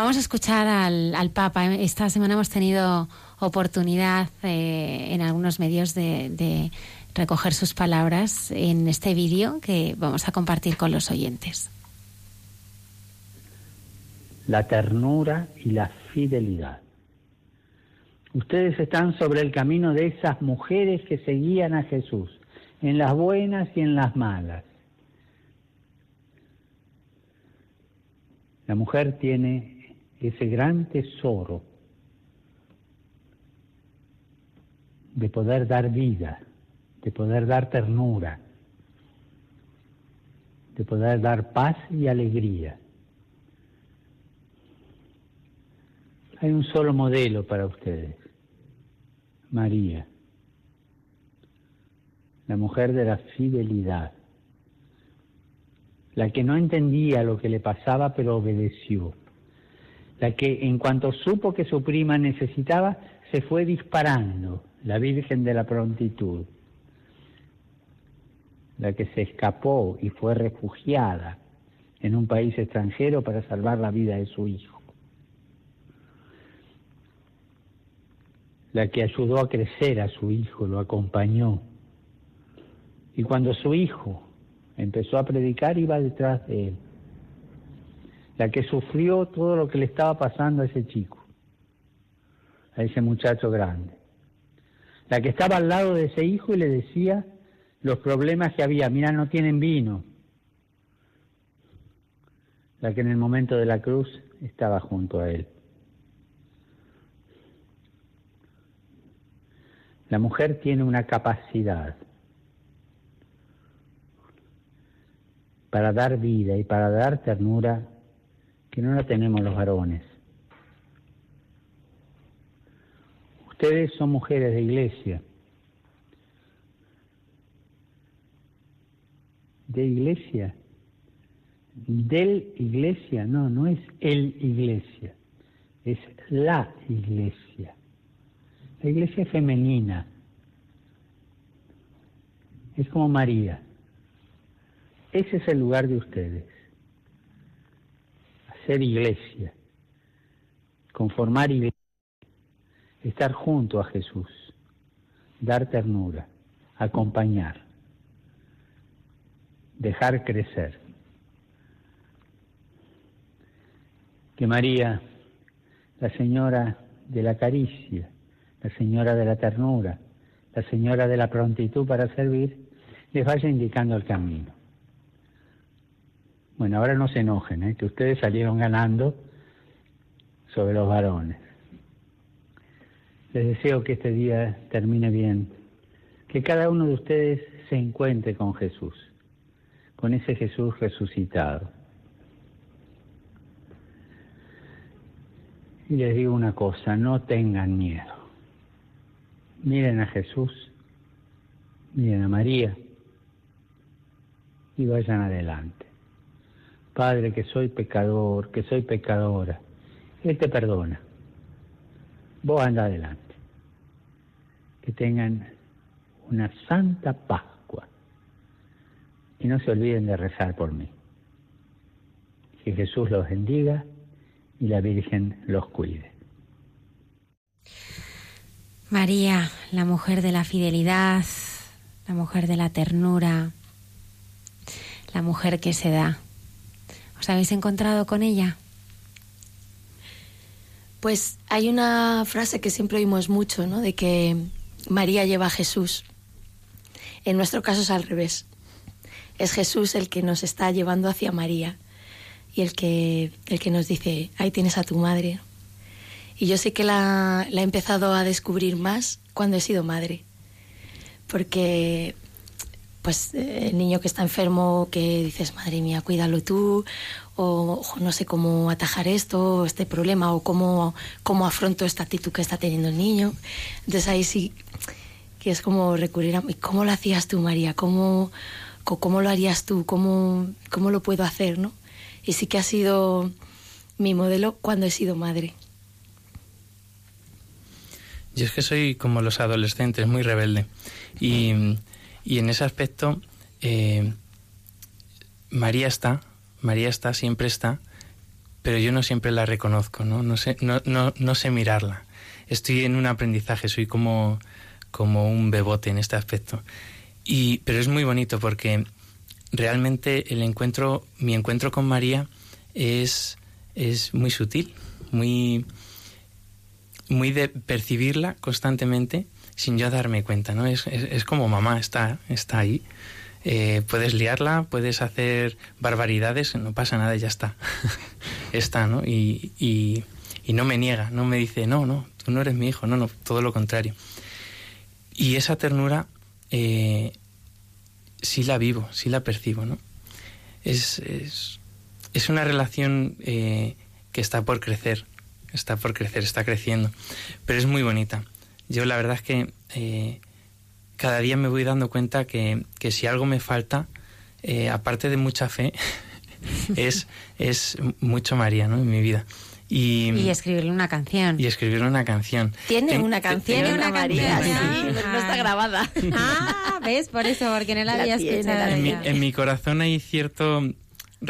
Vamos a escuchar al, Papa. Esta semana hemos tenido oportunidad eh, en algunos medios de recoger sus palabras en este vídeo que vamos a compartir con los oyentes la ternura y la fidelidad. Ustedes están sobre el camino de esas mujeres que seguían a Jesús, en las buenas y en las malas. La mujer tiene ese gran tesoro de poder dar vida, de poder dar ternura, de poder dar paz y alegría. Hay un solo modelo para ustedes, María, la mujer de la fidelidad, la que no entendía lo que le pasaba pero obedeció, la que en cuanto supo que su prima necesitaba, se fue disparando, la Virgen de la Prontitud, la que se escapó y fue refugiada en un país extranjero para salvar la vida de su hijo. la que ayudó a crecer a su hijo, lo acompañó. Y cuando su hijo empezó a predicar, iba detrás de él. La que sufrió todo lo que le estaba pasando a ese chico. a ese muchacho grande. La que estaba al lado de ese hijo y le decía los problemas que había. Mira, no tienen vino. La que en el momento de la cruz estaba junto a él. La mujer tiene una capacidad para dar vida y para dar ternura que no la tenemos los varones. Ustedes son mujeres de iglesia. ¿De iglesia? Del iglesia, no, no es el iglesia, es la iglesia. La iglesia es femenina, es como María. Ese es el lugar de ustedes. Hacer iglesia, conformar iglesia, estar junto a Jesús, dar ternura, acompañar, dejar crecer. Que María, la señora de la caricia, la señora de la ternura, la señora de la prontitud para servir, les vaya indicando el camino. Bueno, ahora no se enojen, ¿eh? que ustedes salieron ganando sobre los varones. Les deseo que este día termine bien, que cada uno de ustedes se encuentre con Jesús, con ese Jesús resucitado. Y les digo una cosa, no tengan miedo. Miren a Jesús, miren a María y vayan adelante. Padre, que soy pecador, que soy pecadora. Él te perdona. Vos anda adelante. Que tengan una santa Pascua. Y no se olviden de rezar por mí. Que Jesús los bendiga y la Virgen los cuide. María, la mujer de la fidelidad, la mujer de la ternura, la mujer que se da. ¿Os habéis encontrado con ella? Pues hay una frase que siempre oímos mucho, ¿no? De que María lleva a Jesús. En nuestro caso es al revés. Es Jesús el que nos está llevando hacia María y el que, el que nos dice, ahí tienes a tu madre. Y yo sé que la, la he empezado a descubrir más cuando he sido madre. Porque pues el niño que está enfermo que dices, madre mía, cuídalo tú, o, no sé cómo atajar esto, este problema, o cómo, cómo afronto esta actitud que está teniendo el niño. Entonces ahí sí que es como recurrir a, ¿cómo lo hacías tú, María? ¿Cómo, cómo lo harías tú? ¿Cómo, ¿Cómo lo puedo hacer? ¿no? Y sí que ha sido mi modelo cuando he sido madre. Yo es que soy como los adolescentes, muy rebelde. Y y en ese aspecto, eh, María está, María está, siempre está, pero yo no siempre la reconozco, ¿no? No sé, no, no, no sé mirarla. Estoy en un aprendizaje, soy como, como un bebote en este aspecto. Y, pero es muy bonito porque realmente el encuentro, mi encuentro con María es, es muy sutil, muy, muy de percibirla constantemente sin yo darme cuenta, ¿no? Es, es, como mamá, está, está ahí. Eh, puedes liarla, puedes hacer barbaridades, no pasa nada, ya está. está, ¿no? Y, y, no me niega, no me dice, no, no, tú no eres mi hijo, no, no, todo lo contrario. Y esa ternura eh, sí la vivo, sí la percibo, ¿no? Es, es, es una relación eh, que está por crecer, está por crecer, está creciendo, pero es muy bonita. Yo la verdad es que eh, cada día me voy dando cuenta que, si algo me falta, eh, aparte de mucha fe, es, es mucho María ¿no? en mi vida. Y, escribirle una canción. Y escribirle una canción. Tiene una canción, tiene una María, sí, pero no está grabada. Ah, ¿ves? Por eso, porque no la, había escuchado. En mi, en mi corazón hay cierto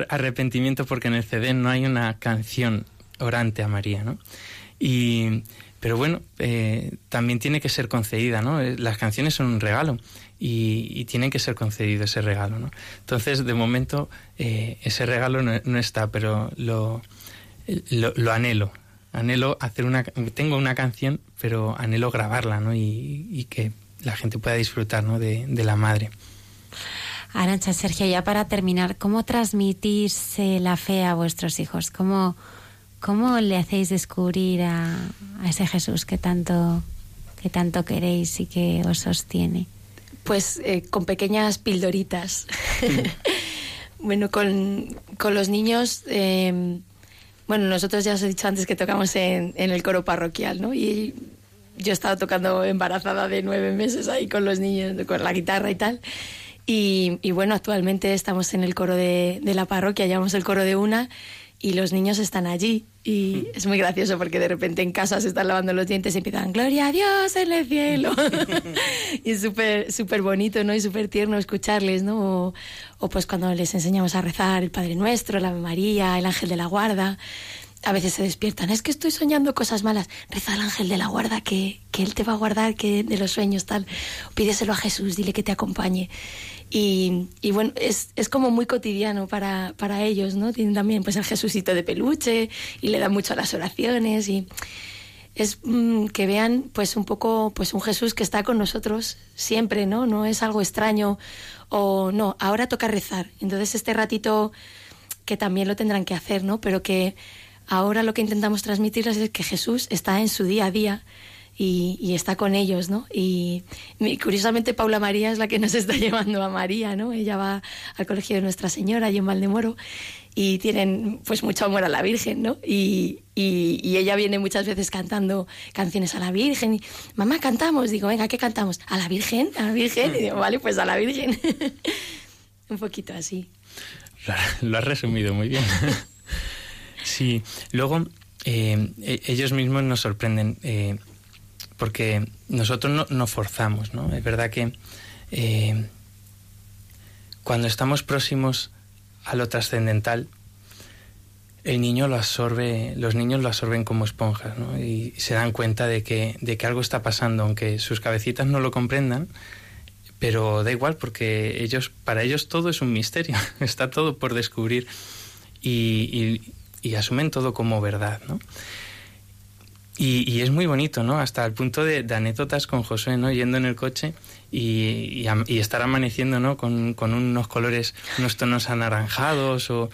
arrepentimiento porque en el CD no hay una canción orante a María, ¿no? Y, pero bueno, eh, también tiene que ser concedida, ¿no? Eh, las canciones son un regalo y, y tienen que ser concedido ese regalo, ¿no? Entonces, de momento, eh, ese regalo no, está, pero lo, lo, anhelo, anhelo hacer una, tengo una canción, pero anhelo grabarla, ¿no? Y, que la gente pueda disfrutar, ¿no? De, la madre. Arancha, Sergio, ya para terminar, ¿cómo transmitís eh, la fe a vuestros hijos? ¿Cómo, cómo le hacéis descubrir a, a ese Jesús que tanto, que tanto queréis y que os sostiene? Pues eh, con pequeñas pildoritas. bueno, con, con, los niños, eh, bueno, nosotros ya os he dicho antes que tocamos en, en, el coro parroquial, ¿no? Y yo he estado tocando embarazada de nueve meses ahí con los niños, con la guitarra y tal. Y, y bueno, actualmente estamos en el coro de, de la parroquia, llevamos el coro de una y los niños están allí. Y es muy gracioso porque de repente en casa se están lavando los dientes y empiezan Gloria a Dios en el cielo y es súper súper bonito no y súper tierno escucharles no o, pues cuando les enseñamos a rezar el Padre Nuestro la Ave María el Ángel de la Guarda a veces se despiertan es que estoy soñando cosas malas reza al Ángel de la Guarda que, que él te va a guardar que de los sueños tal pídeselo a Jesús dile que te acompañe y, bueno, es, es, como muy cotidiano para, para, ellos, ¿no? Tienen también pues el Jesucito de peluche y le dan mucho a las oraciones y es mm, que vean pues un poco pues un Jesús que está con nosotros siempre, ¿no? No es algo extraño o no, ahora toca rezar. Entonces este ratito que también lo tendrán que hacer, ¿no? Pero que ahora lo que intentamos transmitirles es que Jesús está en su día a día y, está con ellos, ¿no? Y, curiosamente Paula María es la que nos está llevando a María, ¿no? Ella va al colegio de Nuestra Señora allí en Valdemoro y tienen pues mucho amor a la Virgen, ¿no? Y, y, ella viene muchas veces cantando canciones a la Virgen. Y, Mamá, cantamos. Digo, venga, ¿qué cantamos? A la Virgen, a la Virgen. Y digo, vale, pues a la Virgen. Un poquito así. Lo has resumido muy bien. sí, luego eh, e-, ellos mismos nos sorprenden. Eh, porque nosotros no, forzamos, ¿no? Es verdad que eh, cuando estamos próximos a lo trascendental, el niño lo absorbe, los niños lo absorben como esponjas, ¿no? Y se dan cuenta de que, de que algo está pasando, aunque sus cabecitas no lo comprendan, pero da igual porque ellos, para ellos todo es un misterio, está todo por descubrir y, y asumen todo como verdad, ¿no? Y, es muy bonito, ¿no? Hasta el punto de, anécdotas con Josué, ¿no? Yendo en el coche y, estar amaneciendo, ¿no? Con, unos colores, unos tonos anaranjados o,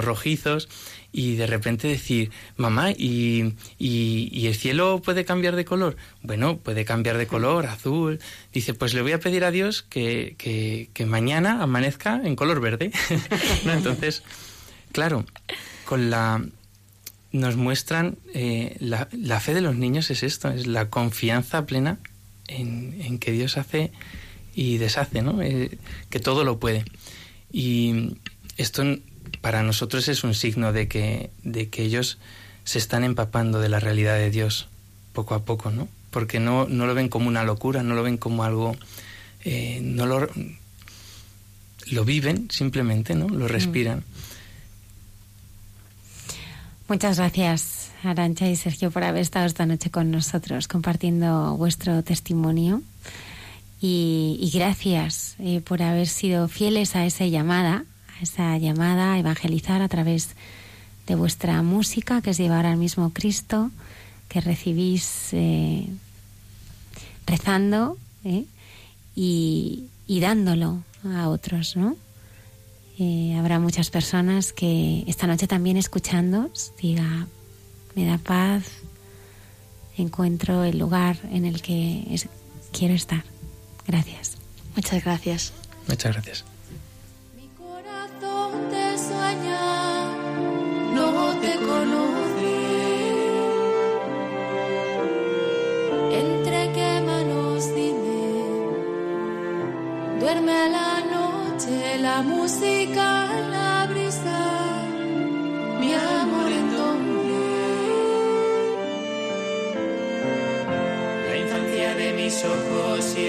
rojizos y de repente decir, mamá, ¿y, ¿y, el cielo puede cambiar de color? Bueno, puede cambiar de color, azul. Dice, pues le voy a pedir a Dios que, mañana amanezca en color verde. Entonces, claro, con la, nos muestran eh, la, la, fe de los niños es esto, es la confianza plena en, que Dios hace y deshace, ¿no? Eh, que todo lo puede. Y esto para nosotros es un signo de que, de que ellos se están empapando de la realidad de Dios poco a poco, ¿no? Porque no, no lo ven como una locura, no lo ven como algo... Eh, no lo, lo viven simplemente, ¿no? Lo mm. Muchas gracias, Arancha y Sergio, por haber estado esta noche con nosotros compartiendo vuestro testimonio. Y, gracias eh, por haber sido fieles a esa llamada, a esa llamada a evangelizar a través de vuestra música, que es llevar al mismo Cristo, que recibís eh, rezando eh, y, y dándolo a otros, ¿no? Eh, habrá muchas personas que esta noche también escuchando diga, me da paz, encuentro el lugar en el que quiero estar. Gracias. Muchas gracias. Muchas gracias. Mi corazón te sueña, no te conoce. Entre qué manos dime, duerme la noche la música, la brisa, mi amor en. La infancia de mis ojos y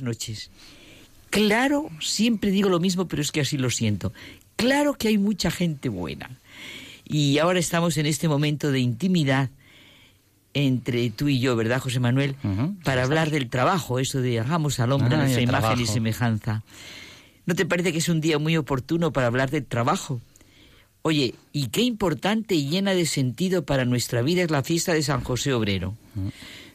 Buenas noches. Claro, siempre digo lo mismo, pero es que así lo siento. Claro que hay mucha gente buena. Y ahora estamos en este momento de intimidad entre tú y yo, ¿verdad, José Manuel? Para hablar del trabajo, eso de hagamos al hombre Ah, nuestra imagen y trabajo. semejanza. ¿No te parece que es un día muy oportuno para hablar del trabajo? Oye, y qué importante y llena de sentido para nuestra vida es la fiesta de San José Obrero.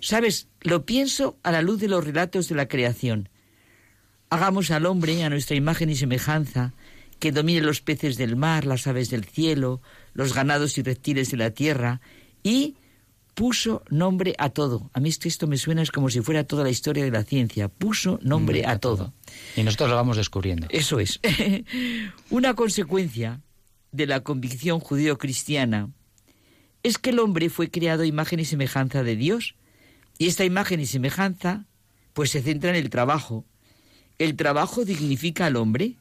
Sabes, lo pienso a la luz de los relatos de la creación. Hagamos al hombre a nuestra imagen y semejanza, que domine los peces del mar, las aves del cielo, los ganados y reptiles de la tierra, y puso nombre a todo. A mí es que esto me suena es como si fuera toda la historia de la ciencia. Puso nombre a todo. Y nosotros lo vamos descubriendo. Eso es. Una consecuencia de la convicción judío-cristiana es que el hombre fue creado a imagen y semejanza de Dios. Y esta imagen y semejanza pues se centra en el trabajo. El trabajo dignifica al hombre.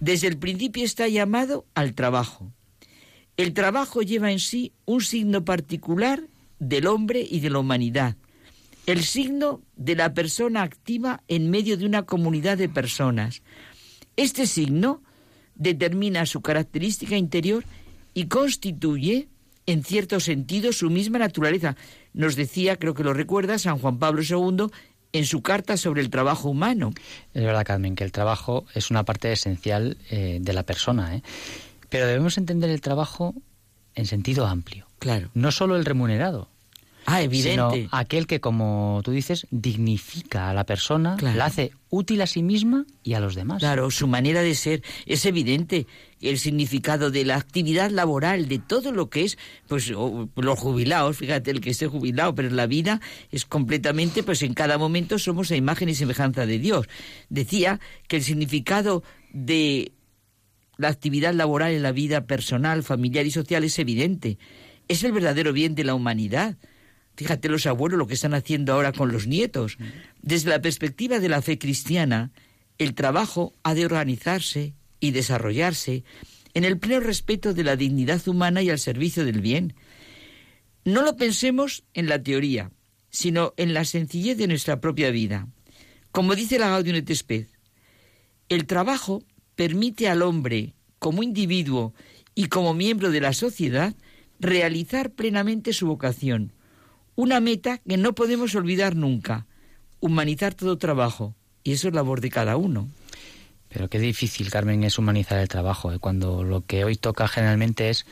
Desde el principio está llamado al trabajo. El trabajo lleva en sí un signo particular del hombre y de la humanidad. El signo de la persona activa en medio de una comunidad de personas. Este signo determina su característica interior y constituye, en cierto sentido, su misma naturaleza. Nos decía, creo que lo recuerda, San Juan Pablo II en su carta sobre el trabajo humano. Es verdad, Carmen, que el trabajo es una parte esencial eh, de la persona, ¿eh? pero debemos entender el trabajo en sentido amplio. Claro. No solo el remunerado. Ah, evidente. Sino aquel que, como tú dices, dignifica a la persona, Claro. la hace útil a sí misma y a los demás. Claro, su manera de ser es evidente. El significado de la actividad laboral, de todo lo que es, pues o- los jubilados, fíjate, el que esté jubilado, pero la vida es completamente, pues en cada momento somos a imagen y semejanza de Dios. Decía que el significado de la actividad laboral en la vida personal, familiar y social es evidente. Es el verdadero bien de la humanidad. Fíjate los abuelos lo que están haciendo ahora con los nietos. Desde la perspectiva de la fe cristiana, el trabajo ha de organizarse y desarrollarse en el pleno respeto de la dignidad humana y al servicio del bien. No lo pensemos en la teoría, sino en la sencillez de nuestra propia vida. Como dice la Gaudium et el trabajo permite al hombre, como individuo y como miembro de la sociedad, realizar plenamente su vocación, una meta que no podemos olvidar nunca, humanizar todo trabajo, y eso es labor de cada uno. Pero qué difícil, Carmen, es humanizar el trabajo, ¿eh? cuando lo que hoy toca generalmente es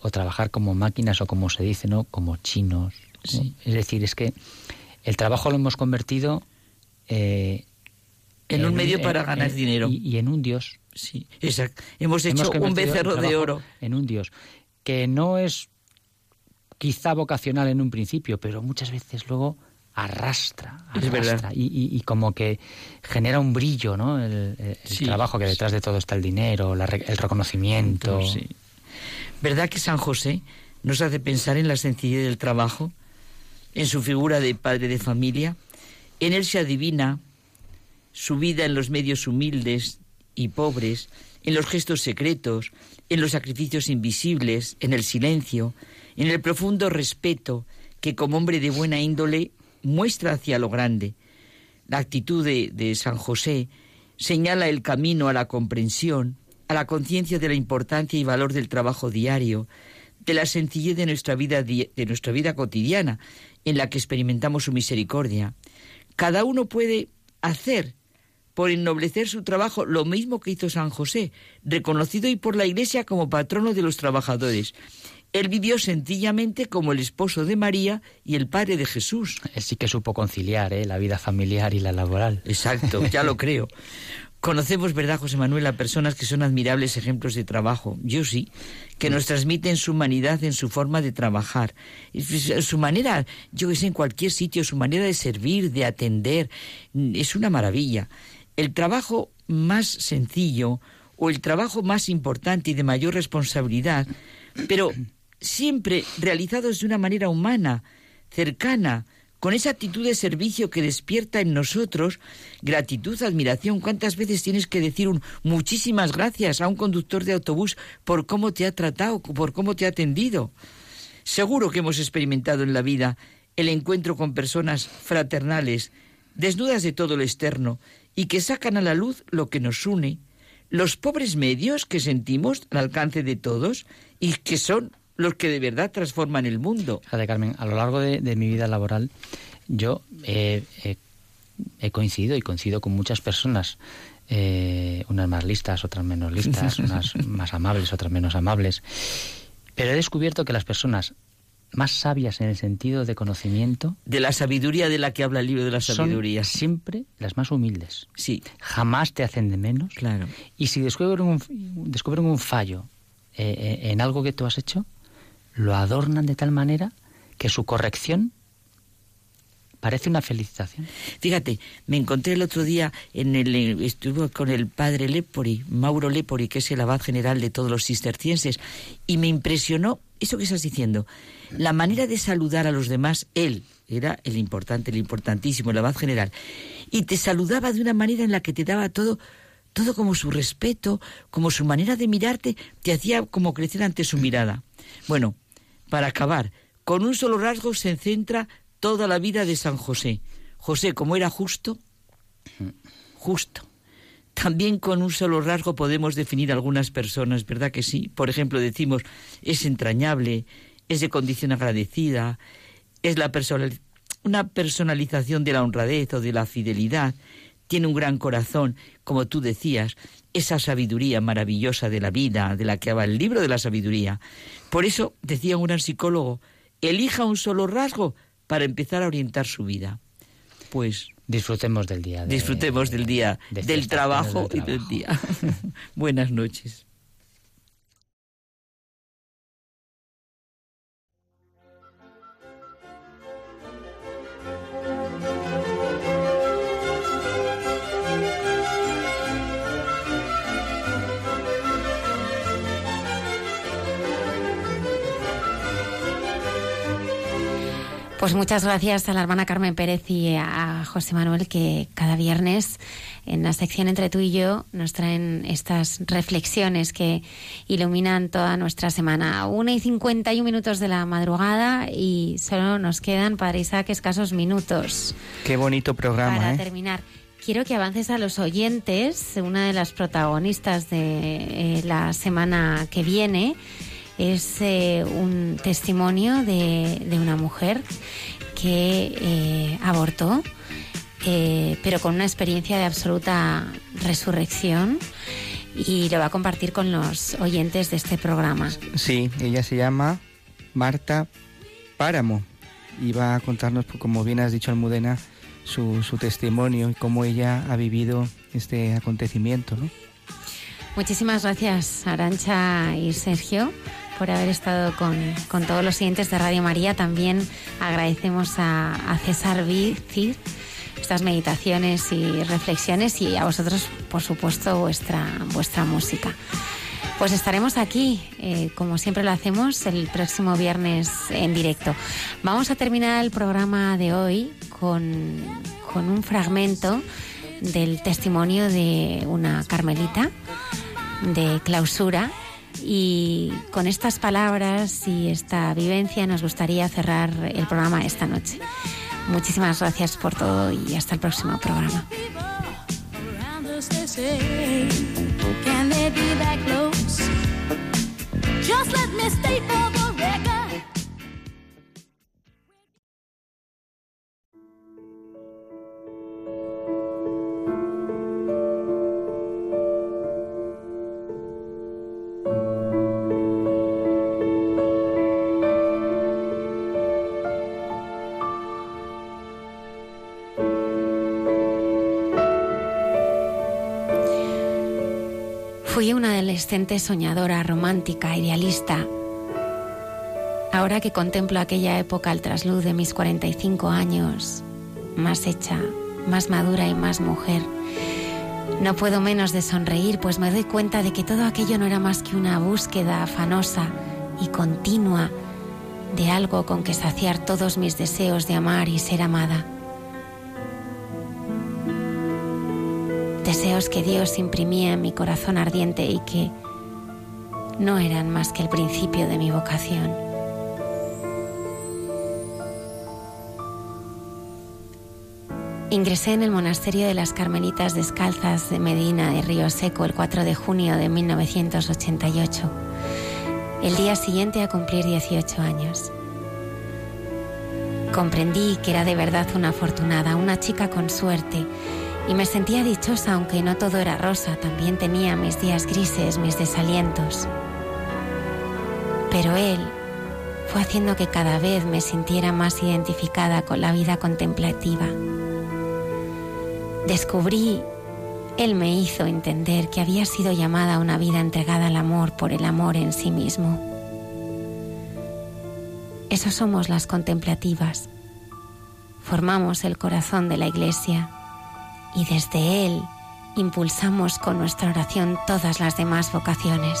o trabajar como máquinas o como se dice, ¿no? Como chinos. ¿no? Es decir, es que el trabajo lo hemos convertido eh, En un medio para ganar dinero. Y, y en un Dios. Sí, exacto. Hemos hecho un becerro de oro. En un Dios. Que no es quizá vocacional en un principio, pero muchas veces luego arrastra, arrastra y, y- y como que genera un brillo, ¿no? El, el Sí. trabajo que detrás de todo está el dinero, la el reconocimiento. Sí. ¿Verdad que San José nos hace pensar en la sencillez del trabajo, en su figura de padre de familia? En él se adivina su vida en los medios humildes y pobres, en los gestos secretos, en los sacrificios invisibles, en el silencio, en el profundo respeto que como hombre de buena índole muestra hacia lo grande. La actitud de, San José señala el camino a la comprensión, a la conciencia de la importancia y valor del trabajo diario, de la sencillez de nuestra vida de nuestra vida cotidiana, en la que experimentamos su misericordia. Cada uno puede hacer por ennoblecer su trabajo lo mismo que hizo San José, reconocido y por la Iglesia como patrono de los trabajadores. Él vivió sencillamente como el esposo de María y el padre de Jesús. Él sí que supo conciliar ¿eh? la vida familiar y la laboral. Exacto, ya lo creo. Conocemos, ¿verdad, José Manuel, a personas que son admirables ejemplos de trabajo? Yo sí, que nos transmiten su humanidad en su forma de trabajar, su manera, yo que sé, en cualquier sitio, su manera de servir, de atender, es una maravilla. El trabajo más sencillo o el trabajo más importante y de mayor responsabilidad, pero siempre realizados de una manera humana, cercana, con esa actitud de servicio que despierta en nosotros gratitud, admiración. ¿Cuántas veces tienes que decir un muchísimas gracias a un conductor de autobús por cómo te ha tratado, por cómo te ha atendido? Seguro que hemos experimentado en la vida el encuentro con personas fraternales, desnudas de todo lo externo, y que sacan a la luz lo que nos une, los pobres medios que sentimos al alcance de todos y que son los que de verdad transforman el mundo. Fíjate, Carmen, a lo largo de, de mi vida laboral, yo eh, eh, he coincidido y coincido con muchas personas, eh, unas más listas, otras menos listas, unas más amables, otras menos amables. Pero he descubierto que las personas más sabias en el sentido de conocimiento De la sabiduría de la que habla el libro de la son sabiduría. siempre las más humildes. Sí. Jamás te hacen de menos. Claro. Y si descubren un, descubren un fallo eh, eh, en algo que tú has hecho, lo adornan de tal manera que su corrección parece una felicitación. Fíjate, me encontré el otro día en el estuve con el padre Lepori, Mauro Lepori, que es el abad general de todos los cistercienses, y me impresionó eso que estás diciendo, la manera de saludar a los demás, él era el importante, el importantísimo, el abad general, y te saludaba de una manera en la que te daba todo todo como su respeto, como su manera de mirarte, te hacía como crecer ante su mirada. Bueno, para acabar, con un solo rasgo se centra toda la vida de San José. José, como era justo, justo. También con un solo rasgo podemos definir algunas personas, ¿verdad que sí? Por ejemplo, decimos, es entrañable, es de condición agradecida, es la persona, una personalización de la honradez o de la fidelidad, tiene un gran corazón, como tú decías, esa sabiduría maravillosa de la vida, de la que habla el libro de la sabiduría. Por eso, decía un gran psicólogo, elija un solo rasgo para empezar a orientar su vida. Pues Disfrutemos del día. de- disfrutemos del día, de del trabajo del y del día. Buenas noches. Pues muchas gracias a la hermana Carmen Pérez y a José Manuel que cada viernes en la sección entre tú y yo nos traen estas reflexiones que iluminan toda nuestra semana. Una y 51 minutos de la madrugada y solo nos quedan, Padre Isaac, escasos minutos Qué bonito programa, para ¿eh? terminar. Quiero que avances a los oyentes. Una de las protagonistas de eh, la semana que viene es eh, un testimonio de, de una mujer que eh, abortó, eh, pero con una experiencia de absoluta resurrección y lo va a compartir con los oyentes de este programa. Sí, ella se llama Marta Páramo y va a contarnos, pues, como bien has dicho Almudena, su, su testimonio y cómo ella ha vivido este acontecimiento. ¿no? Muchísimas gracias, Arancha y Sergio, por haber estado con, con todos los siguientes de Radio María. También agradecemos a, a César Vicid estas meditaciones y reflexiones y a vosotros, por supuesto, vuestra, vuestra música. Pues estaremos aquí, eh, como siempre lo hacemos, el próximo viernes en directo. Vamos a terminar el programa de hoy con, con un fragmento del testimonio de una carmelita de clausura y con estas palabras y esta vivencia nos gustaría cerrar el programa esta noche. Muchísimas gracias por todo y hasta el próximo programa. Just let me stay for soñadora, romántica, idealista. Ahora que contemplo aquella época al trasluz de mis 45 años, más hecha, más madura y más mujer, no puedo menos de sonreír, pues me doy cuenta de que todo aquello no era más que una búsqueda afanosa y continua de algo con que saciar todos mis deseos de amar y ser amada. Deseos que Dios imprimía en mi corazón ardiente y que no eran más que el principio de mi vocación. Ingresé en el monasterio de las Carmelitas Descalzas de Medina de Río Seco el 4 de junio de 1988, el día siguiente a cumplir 18 años. Comprendí que era de verdad una afortunada, una chica con suerte, y me sentía dichosa aunque no todo era rosa, también tenía mis días grises, mis desalientos. Pero él fue haciendo que cada vez me sintiera más identificada con la vida contemplativa. Descubrí, él me hizo entender que había sido llamada a una vida entregada al amor por el amor en sí mismo. Eso somos las contemplativas. Formamos el corazón de la iglesia y desde él impulsamos con nuestra oración todas las demás vocaciones.